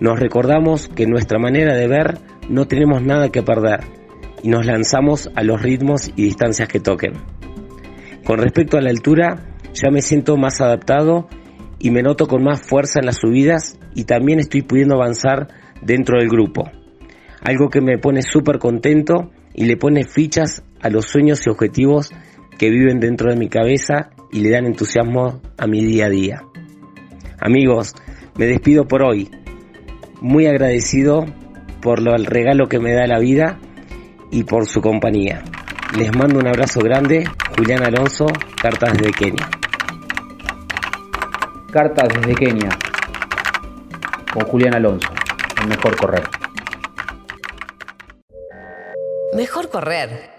Nos recordamos que en nuestra manera de ver no tenemos nada que perder y nos lanzamos a los ritmos y distancias que toquen. Con respecto a la altura, ya me siento más adaptado y me noto con más fuerza en las subidas y también estoy pudiendo avanzar dentro del grupo. Algo que me pone súper contento y le pone fichas a los sueños y objetivos que viven dentro de mi cabeza y le dan entusiasmo a mi día a día. Amigos, me despido por hoy. Muy agradecido por lo, el regalo que me da la vida y por su compañía. Les mando un abrazo grande, Julián Alonso, Cartas desde Kenia. Cartas desde Kenia, con Julián Alonso, el mejor correr. Mejor correr.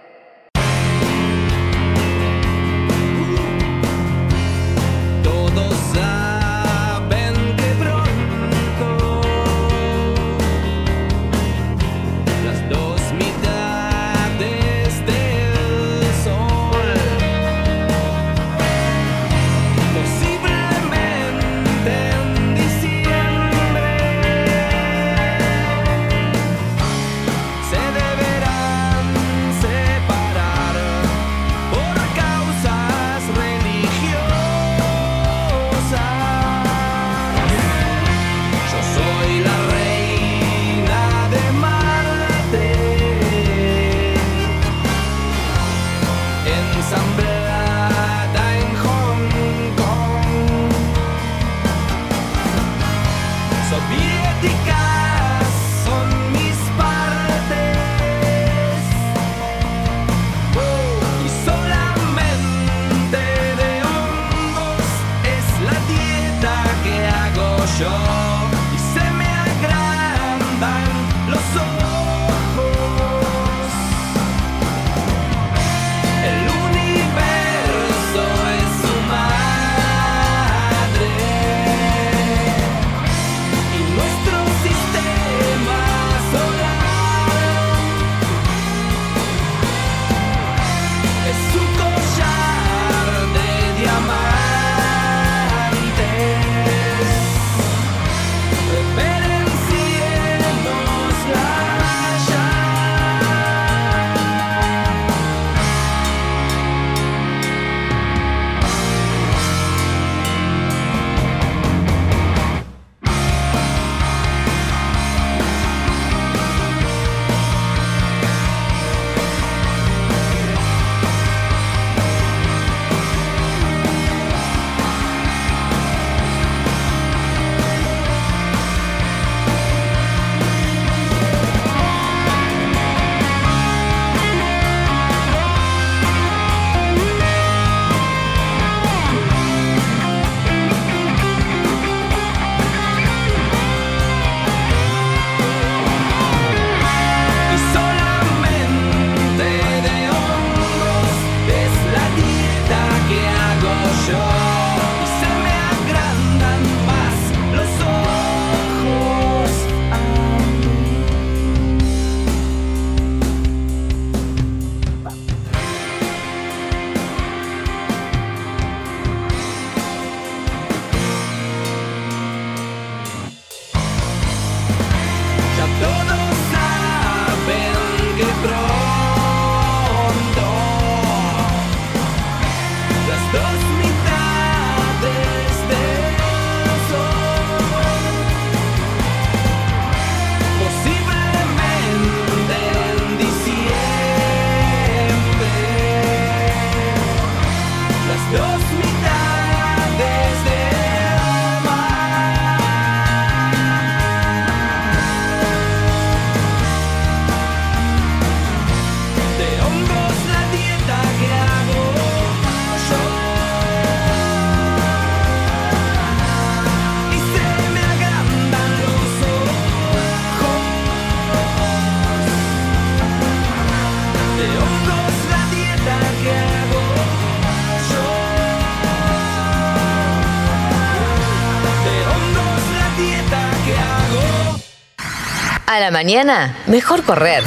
A la mañana, mejor correr.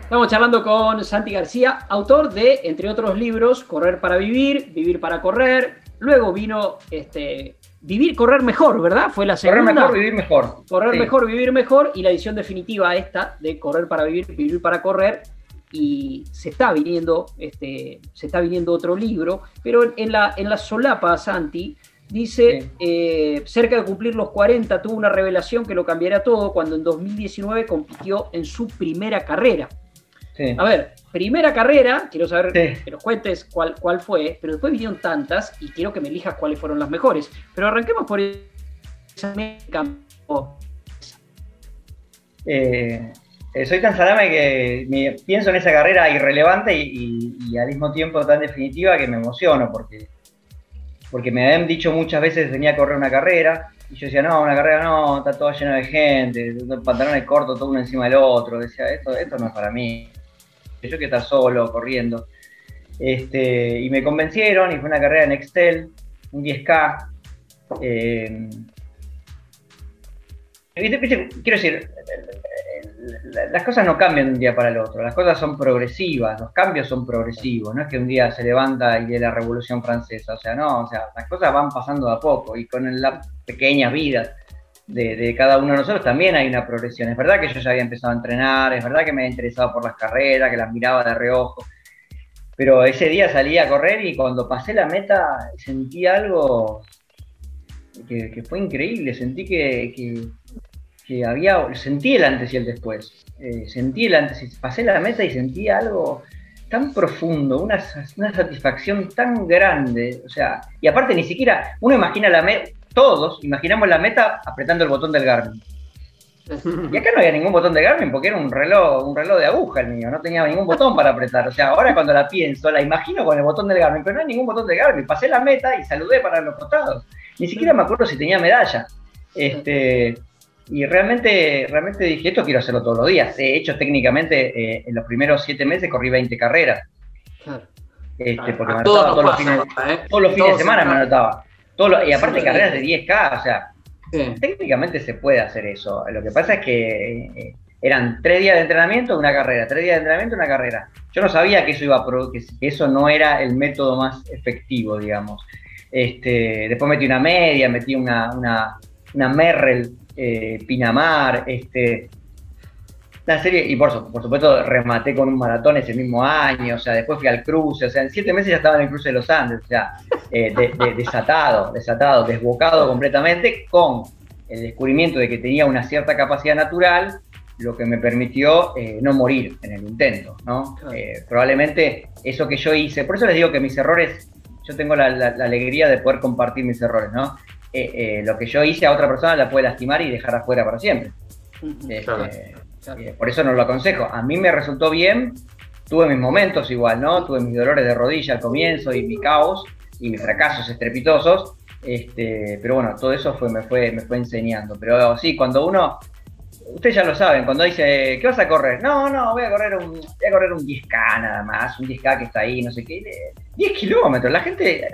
Estamos charlando con Santi García, autor de, entre otros libros, Correr para Vivir, Vivir para Correr. Luego vino este, Vivir, Correr Mejor, ¿verdad? Fue la Correr segunda. mejor, vivir mejor. Correr Sí. mejor, vivir mejor y la edición definitiva esta de Correr para vivir, vivir para correr y se está viniendo este se está viniendo otro libro, pero en la en la solapa Santi dice eh, cerca de cumplir los 40 tuvo una revelación que lo cambiaría todo cuando en 2019 compitió en su primera carrera. Sí. A ver, primera carrera, quiero saber Sí. que nos cuentes cuál, cuál fue, pero después vinieron tantas y quiero que me elijas cuáles fueron las mejores. Pero arranquemos por esa campo. Eh, eh, soy tan salame que me- pienso en esa carrera irrelevante y, y- y al mismo tiempo tan definitiva que me emociono porque, porque me habían dicho muchas veces venía a correr una carrera y yo decía, no, una carrera no, está todo lleno de gente, pantalones cortos, todo uno encima del otro. Decía, esto, esto no es para mí. Yo quiero estar solo, corriendo. Este, y me convencieron y fue una carrera en Excel, un 10K. eh, quiero decir, la- las cosas no cambian de un día para el otro, las cosas son progresivas, los cambios son progresivos, no es que un día se levanta y es la Revolución Francesa, o sea, no, o sea, las cosas van pasando de a poco y con las pequeñas vidas de, de cada uno de nosotros también hay una progresión. Es verdad que yo ya había empezado a entrenar, es verdad que me había interesado por las carreras, que las miraba de reojo, pero ese día salí a correr y cuando pasé la meta sentí algo que, que fue increíble, sentí que- que había, sentí el antes y el después, Eh, sentí el antes, pasé la meta y sentí algo tan profundo, una, una satisfacción tan grande, o sea, y aparte ni siquiera, uno imagina la meta, todos imaginamos la meta apretando el botón del Garmin. Y acá no había ningún botón de Garmin porque era un reloj, un reloj de aguja el mío, no tenía ningún botón para apretar. O sea, ahora cuando la pienso, la imagino con el botón del Garmin, pero no hay ningún botón de Garmin. Pasé la meta y saludé para los costados. Ni siquiera me acuerdo si tenía medalla. Este, y realmente, realmente dije, esto quiero hacerlo todos los días. De hecho, técnicamente, eh, en los primeros siete meses corrí 20 carreras. Claro. Este, porque A me todos anotaba todos los fines, ¿eh? todos los fines de semana me anotaba. Todos los- y aparte Sí. carreras de 10K, o sea, Sí. técnicamente se puede hacer eso. Lo que pasa es que eh, eran tres días de entrenamiento, una carrera, tres días de entrenamiento, una carrera. Yo no sabía que eso iba a que que eso no era el método más efectivo, digamos. Este, después metí una media, metí una, una, una Merrell, eh, Pinamar, este, una serie, y por, su- por supuesto rematé con un maratón ese mismo año, o sea, después fui al cruce, o sea, en siete meses ya estaba en el cruce de los Andes, o sea, eh, de- de- desatado, desatado, desbocado completamente, con el descubrimiento de que tenía una cierta capacidad natural, lo que me permitió eh, no morir en el intento, ¿no? Claro. Eh, probablemente eso que yo hice, por eso les digo que mis errores, yo tengo la, la- la alegría de poder compartir mis errores, ¿no? Eh, eh, lo que yo hice a otra persona la puede lastimar y dejar afuera para siempre. Este, Claro. Claro. eh, por eso no lo aconsejo. A mí me resultó bien, tuve mis momentos igual, ¿no? Tuve mis dolores de rodilla al comienzo y mi caos y mis fracasos estrepitosos. Este, pero bueno, todo eso fue, me, fue, me fue enseñando. Pero sí, cuando uno, ustedes ya lo saben, cuando dice, ¿qué vas a correr? No, no, voy a correr un, voy a correr un 10K nada más, un 10K que está ahí, no sé qué. 10 kilómetros, la gente,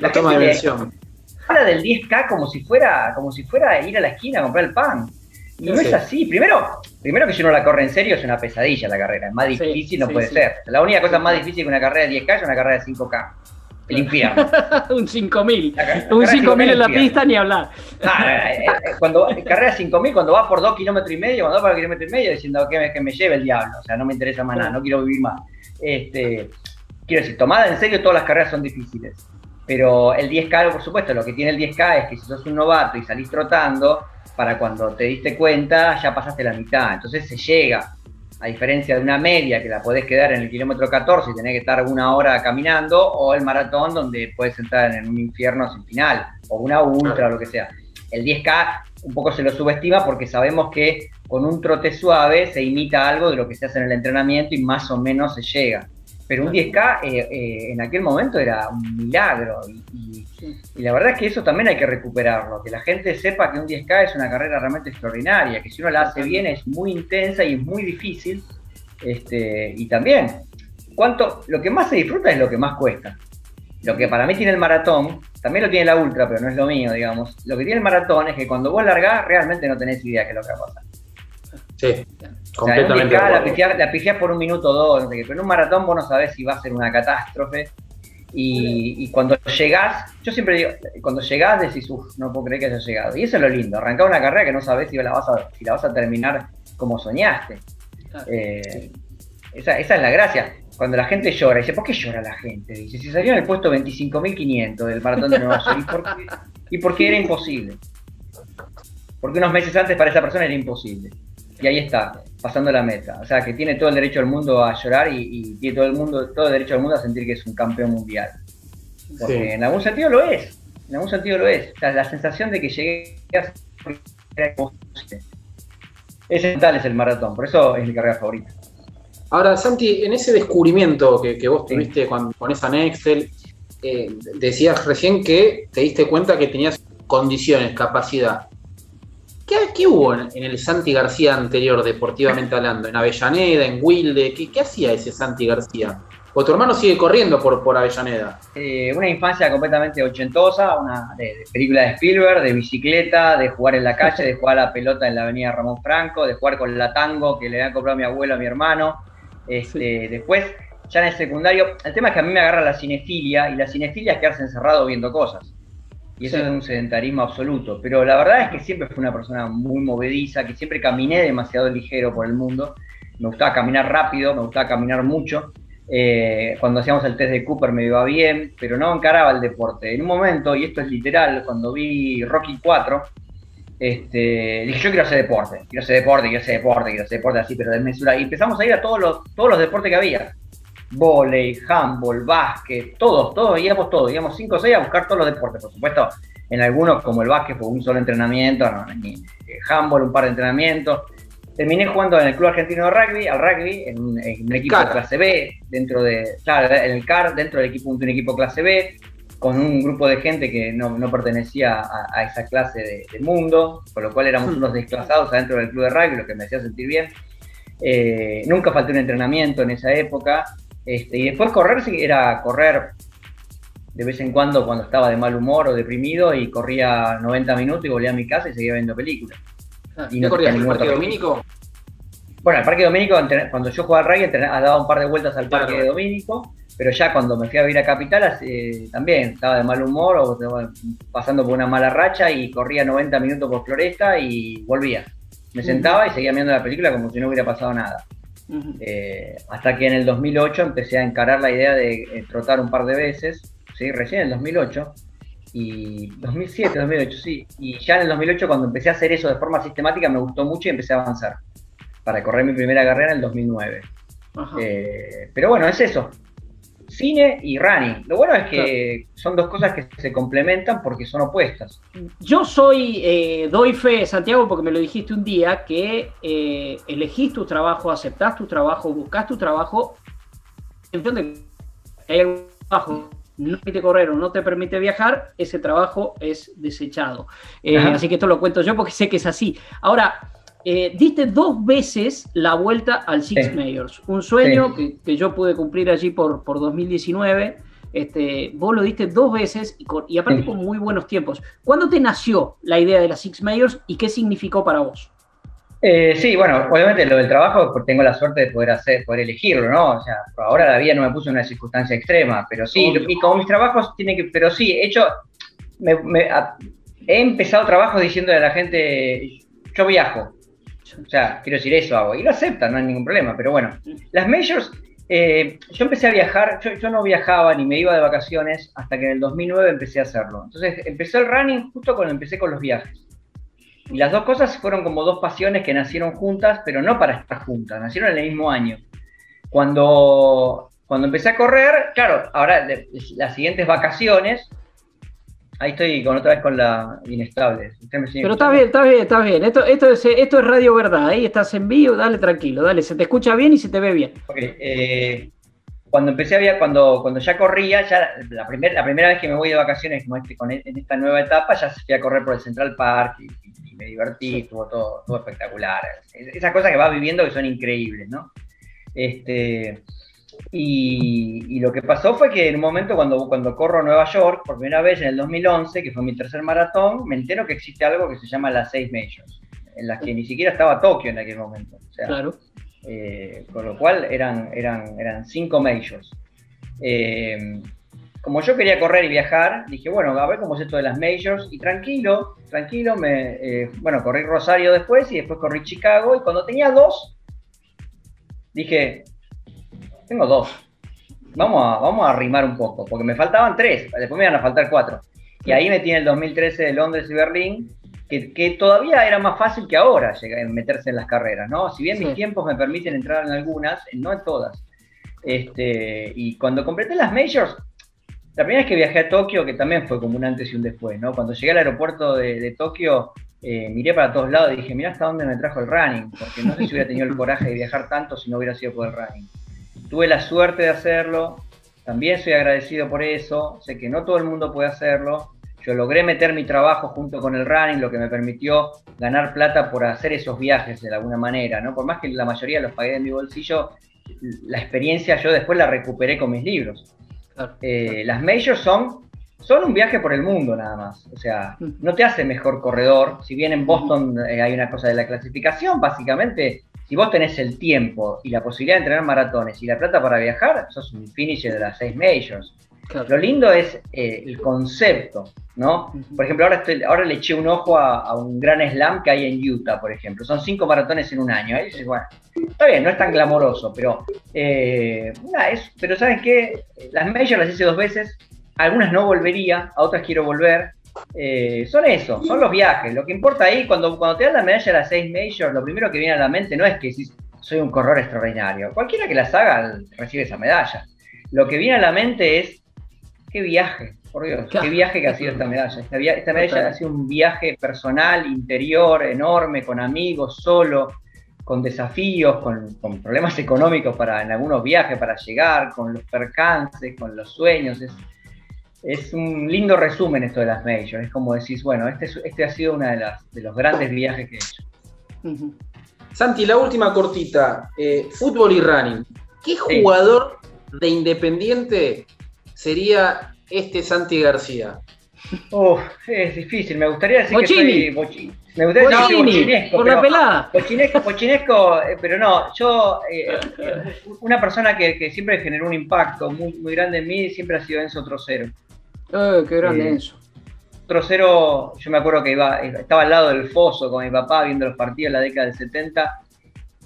La toma de le- dimensión. Habla del 10K como si fuera, como si fuera ir a la esquina a comprar el pan. Y no Sí. es así. Primero, primero que si uno la corre en serio es una pesadilla la carrera. Es más Sí, difícil, no sí, puede sí. ser. La única cosa más difícil que una carrera de 10K es una carrera de 5K. El infierno. un 5000. La ca- la Un carrera de 5000 en la pista ni hablar. Ah, eh, eh, cuando carrera de 5000, cuando va por 2 kilómetros y medio, cuando va por 2 kilómetros y medio, diciendo que me, que me lleve el diablo. O sea, no me interesa más nada, no quiero vivir más. Este, quiero decir, tomada en serio, todas las carreras son difíciles. Pero el 10K, por supuesto, lo que tiene el 10K es que si sos un novato y salís trotando, para cuando te diste cuenta ya pasaste la mitad. Entonces se llega. A diferencia de una media que la podés quedar en el kilómetro 14 y tenés que estar una hora caminando, o el maratón donde puedes entrar en un infierno sin final, o una ultra o lo que sea. El 10K un poco se lo subestima porque sabemos que con un trote suave se imita algo de lo que se hace en el entrenamiento y más o menos se llega. Pero un 10K eh, eh, en aquel momento era un milagro y, y- y la verdad es que eso también hay que recuperarlo, que la gente sepa que un 10K es una carrera realmente extraordinaria, que si uno la hace bien es muy intensa y es muy difícil. Este, y también, cuánto, lo que más se disfruta es lo que más cuesta. Lo que para mí tiene el maratón, también lo tiene la ultra, pero no es lo mío, digamos. Lo que tiene el maratón es que cuando vos largás, realmente no tenés idea qué es lo que va a pasar. Sí, O sea, completamente. 10K de la pifiás, la pifiás por un minuto o dos, no sé qué, pero en un maratón vos no sabés si va a ser una catástrofe. Y, y cuando llegás, yo siempre digo, cuando llegás decís, uff, no puedo creer que haya llegado. Y eso es lo lindo, arrancar una carrera que no sabés si la vas a, si la vas a terminar como soñaste. Claro. Eh, esa, esa es la gracia. Cuando la gente llora, dice, ¿por qué llora la gente? Dice, si salió en el puesto 25.500 del maratón de Nueva York, ¿y por qué? Y porque era imposible. Porque unos meses antes para esa persona era imposible. Y ahí está, pasando la meta. O sea, que tiene todo el derecho del mundo a llorar y, y tiene todo el mundo, todo el derecho del mundo a sentir que es un campeón mundial. Porque Sí. en algún sentido lo es. En algún sentido lo es. O sea, la sensación de que llegué a. Ese tal es el maratón, por eso es mi carrera favorita. Ahora, Santi, en ese descubrimiento que, que vos Sí. tuviste con, con esa Nextel, eh, decías recién que te diste cuenta que tenías condiciones, capacidad. ¿Qué, qué hubo en, en el Santi García anterior, deportivamente hablando? ¿En Avellaneda, en Wilde? ¿Qué, qué hacía ese Santi García? O tu hermano sigue corriendo por, por Avellaneda. Eh, una infancia completamente ochentosa, una de, de película de Spielberg, de bicicleta, de jugar en la calle, de jugar a la pelota en la avenida Ramón Franco, de jugar con la tango que le había comprado a mi abuelo a mi hermano. Este, Después, ya en el secundario, el tema es que a mí me agarra la cinefilia, y la cinefilia es quedarse encerrado viendo cosas. Y eso es un sedentarismo absoluto. Pero la verdad es que siempre fui una persona muy movediza, que siempre caminé demasiado ligero por el mundo. Me gustaba caminar rápido, me gustaba caminar mucho. Eh, cuando hacíamos el test de Cooper me iba bien, pero no encaraba el deporte. En un momento, y esto es literal, cuando vi Rocky 4, este, dije, yo quiero hacer deporte, quiero hacer deporte, quiero hacer deporte, quiero hacer deporte así, pero desmesurado. Y empezamos a ir a todos los, todos los deportes que había. Volei, handball, básquet, todos, todos, íbamos todos, íbamos 5 o 6 a buscar todos los deportes. Por supuesto, en algunos, como el básquet, fue un solo entrenamiento, no, ni, eh, handball, un par de entrenamientos. Terminé jugando en el Club Argentino de Rugby, al rugby, en un, equipo CAR. clase B, dentro de, claro, en el CAR, dentro del equipo, de un equipo clase B, con un grupo de gente que no, no pertenecía a, a esa clase de, de mundo, con lo cual éramos Mm. unos desclasados adentro del club de rugby, lo que me hacía sentir bien. Eh, nunca falté un entrenamiento en esa época. Este, y después correr sí, era correr de vez en cuando cuando estaba de mal humor o deprimido y corría 90 minutos y volvía a mi casa y seguía viendo películas. Y ¿Qué no corrías? tenía ¿El Parque Domínico? Bueno, el Parque Domínico, cuando yo jugaba al rugby, entre- daba un par de vueltas al Claro. Parque Domínico, pero ya cuando me fui a vivir a Capital, eh, también estaba de mal humor o pasando por una mala racha y corría 90 minutos por Floresta y volvía. Me sentaba y seguía viendo la película como si no hubiera pasado nada. Eh, hasta que en el 2008 empecé a encarar la idea de eh, trotar un par de veces, ¿sí? recién en el 2008, y 2007, 2008, sí. Y ya en el 2008 cuando empecé a hacer eso de forma sistemática me gustó mucho y empecé a avanzar para correr mi primera carrera en el 2009. Ajá. Eh, pero bueno, es eso. Cine y running. Lo bueno es que son dos cosas que se complementan porque son opuestas. Yo soy, eh, doy fe, Santiago, porque me lo dijiste un día, que eh, elegís tu trabajo, aceptás tu trabajo, buscás tu trabajo, en función de que hay algún trabajo no te permite correr o no te permite viajar, ese trabajo es desechado. Eh, así que esto lo cuento yo porque sé que es así. Ahora, eh, diste dos veces la vuelta al Six Sí. Majors, un sueño Sí. que, que yo pude cumplir allí por, por 2019. Este, vos lo diste dos veces y, con- y aparte Sí. con muy buenos tiempos. ¿Cuándo te nació la idea de las Six Majors y qué significó para vos? Eh, sí, bueno, obviamente lo del trabajo, pues tengo la suerte de poder hacer, poder elegirlo, ¿no? O sea, ahora la vida no me puso en una circunstancia extrema, pero sí, Obvio. y como mis trabajos tienen que, pero sí, he hecho, me- me- a- he empezado trabajos diciéndole a la gente, yo viajo, o sea, quiero decir eso hago, y lo aceptan, no hay ningún problema, pero bueno, las majors, eh, yo empecé a viajar, yo, yo no viajaba ni me iba de vacaciones hasta que en el 2009 empecé a hacerlo, entonces empecé el running justo cuando empecé con los viajes. Y las dos cosas fueron como dos pasiones que nacieron juntas, pero no para estar juntas, nacieron en el mismo año. Cuando, cuando empecé a correr, claro, ahora de- las siguientes vacaciones, ahí estoy con otra vez con la inestable. Pero está escuchando? bien, está bien, está bien. Esto, esto, es, esto es Radio Verdad, ahí estás en vivo, dale tranquilo, dale, se te escucha bien y se te ve bien. Ok, eh, cuando empecé a via- cuando, cuando ya corría, ya la, primer- la primera vez que me voy de vacaciones como este, con, e- en esta nueva etapa, ya fui a correr por el Central Park y, y- y me divertí, Sí. estuvo todo, todo espectacular. Es- Esas cosas que vas viviendo que son increíbles, ¿no? Este, y, y lo que pasó fue que en un momento cuando, cuando corro a Nueva York, por primera vez en el 2011, que fue mi tercer maratón, me entero que existe algo que se llama las seis majors, en las que ni siquiera estaba Tokio en aquel momento. O sea, Claro. eh, con lo cual eran, eran, eran cinco majors. Eh, como yo quería correr y viajar, dije, bueno, a ver cómo es esto de las majors, y tranquilo, tranquilo, me, eh, bueno, corrí Rosario después y después corrí Chicago, y cuando tenía dos, dije, tengo dos, vamos a, vamos a arrimar un poco, porque me faltaban tres, después me iban a faltar cuatro. Y ahí metí en el 2013 de Londres y Berlín, que, que todavía era más fácil que ahora llegar, meterse en las carreras, ¿no? Si bien Sí. mis tiempos me permiten entrar en algunas, no en todas. Este, y cuando completé las majors, la primera vez que viajé a Tokio, que también fue como un antes y un después, ¿no? Cuando llegué al aeropuerto de, de Tokio, eh, miré para todos lados y dije, mira hasta dónde me trajo el running, porque no sé si hubiera tenido el coraje de viajar tanto si no hubiera sido por el running. Tuve la suerte de hacerlo, también soy agradecido por eso, sé que no todo el mundo puede hacerlo. Yo logré meter mi trabajo junto con el running, lo que me permitió ganar plata por hacer esos viajes de alguna manera, ¿no? Por más que la mayoría los pagué de mi bolsillo, la experiencia yo después la recuperé con mis libros. claro. Eh, las majors son, son un viaje por el mundo nada más. O sea, no te hace mejor corredor. Si bien en Boston eh, hay una cosa de la clasificación, básicamente, si vos tenés el tiempo y la posibilidad de entrenar maratones y la plata para viajar, sos un finisher de las seis majors. claro. Lo lindo es eh, el concepto, ¿no? Por ejemplo, ahora, estoy- ahora le eché un ojo a, a un gran slam que hay en Utah, por ejemplo. Son cinco maratones en un año. Ahí dices, bueno, está bien, no es tan glamoroso, pero, eh, es, pero ¿saben qué? Las majors las hice dos veces, algunas no volvería, a otras quiero volver. Eh, son eso, son los viajes. Lo que importa ahí, cuando, cuando te dan la medalla de las seis majors, lo primero que viene a la mente no es que soy un corredor extraordinario. Cualquiera que las haga recibe esa medalla. Lo que viene a la mente es, qué viaje, por Dios, Claro. qué viaje que ha sido esta medalla. Esta, medalla ha sido un viaje personal, interior, enorme, con amigos, solo, con desafíos, con, con problemas económicos para en algunos viajes para llegar, con los percances, con los sueños. Es, es un lindo resumen esto de las majors. Es como decís, bueno, este, es- este ha sido uno de, las- de los grandes viajes que he hecho. Santi, la última cortita. eh, fútbol y running. ¿Qué jugador de Independiente sería este Santi García? Uf, es difícil. Me gustaría decir Bochini. que soy bochi- Me gustaría decir que soy Bochini, bochinesco, por pero- la pelada. Pochinesco, pochinesco, eh, pero no, yo, eh, eh, una persona que, que siempre generó un impacto muy, muy grande en mí siempre ha sido Enzo Trocero. Eh, qué grande Sí. eso. Trocero, yo me acuerdo que iba, estaba al lado del foso con mi papá viendo los partidos en la década del 70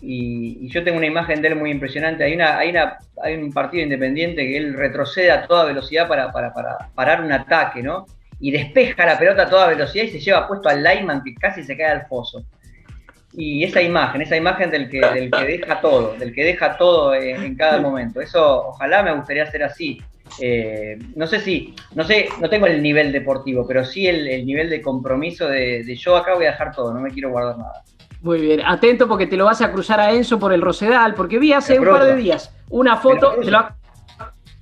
y, y yo tengo una imagen de él muy impresionante. Hay, una, hay, una, hay un partido independiente que él retrocede a toda velocidad para, para, para parar un ataque, ¿no? Y despeja la pelota a toda velocidad y se lleva puesto al lineman que casi se cae al foso. Y esa imagen, esa imagen del que, del que deja todo, del que deja todo en, en cada momento. Eso ojalá me gustaría ser así. Eh, no sé si, no sé, no tengo el nivel deportivo, pero sí el, el nivel de compromiso de, de yo acá voy a dejar todo, no me quiero guardar nada. Muy bien, atento porque te lo vas a cruzar a Enzo por el Rosedal, porque vi hace un par de días una foto, te lo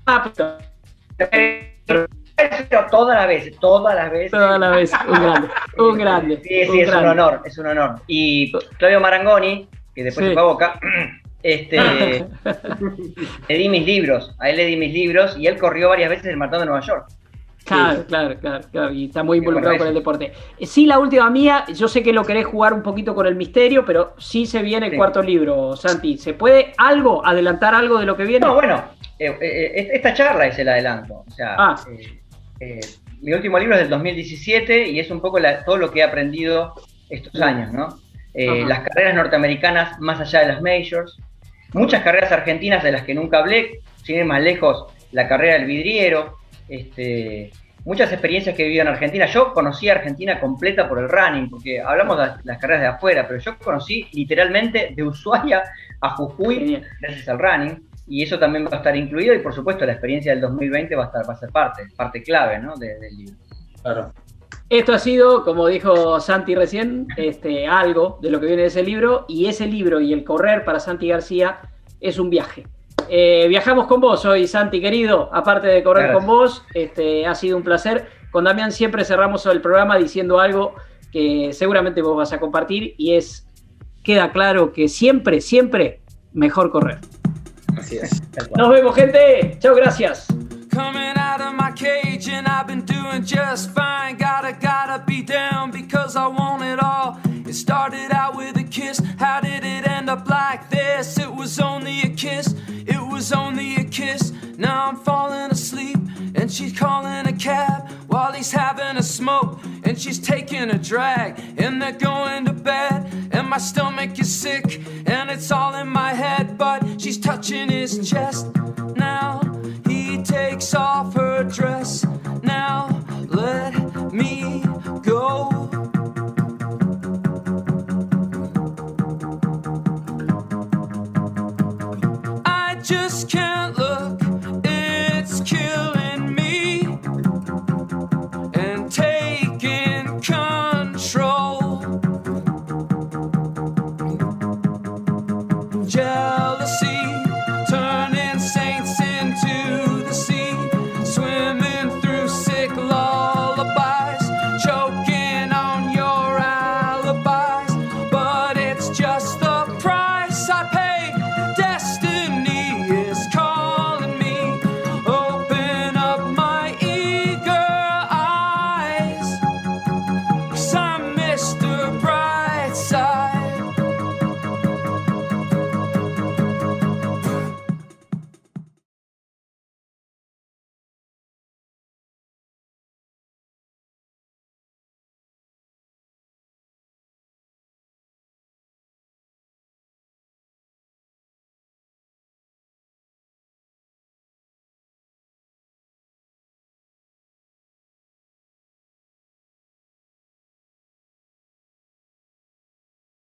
Ah, todas las veces, todas las veces. toda la vez, un grande, un grande. Sí, sí, un es un honor, es un honor. Y Claudio Marangoni, que después Sí. se fue a Boca, este, le di mis libros, a él le di mis libros y él corrió varias veces el maratón de Nueva York. Claro, claro, claro, claro, y está muy involucrado con el deporte. Sí, la última mía, yo sé que lo querés jugar un poquito con el misterio, pero sí se viene el Sí. cuarto libro, Santi. ¿Se puede algo, adelantar algo de lo que viene? No, bueno, eh, eh, esta charla es el adelanto. O sea, Ah. eh, mi último libro es del 2017 y es un poco la- todo lo que he aprendido estos años, ¿no? Las carreras norteamericanas más allá de las majors, muchas carreras argentinas de las que nunca hablé, sin ir más lejos, la carrera del vidriero, este, muchas experiencias que he vivido en Argentina. Yo conocí a Argentina completa por el running, porque hablamos de las, carreras de afuera, pero yo conocí literalmente de Ushuaia a Jujuy gracias al running y eso también va a estar incluido y por supuesto la experiencia del 2020 va a estar va a ser parte parte clave ¿no? de- del libro Claro. Esto ha sido, como dijo Santi recién, este, algo de lo que viene de ese libro, y ese libro y el correr para Santi García es un viaje. Eh, viajamos con vos hoy, Santi, querido, aparte de correr Gracias. con vos, este, ha sido un placer. Con Damián siempre cerramos el programa diciendo algo que seguramente vos vas a compartir, y es, queda claro que siempre, siempre, mejor correr. Así es. Nos vemos, gente. Chao, gracias. Started out with a kiss. How did it end up like this? It was only a kiss. It was only a kiss. Now I'm falling asleep and she's calling a cab while he's having a smoke and she's taking a drag and they're going to bed and my stomach is sick and it's all in my head but she's touching his chest now he takes off her dress now let me go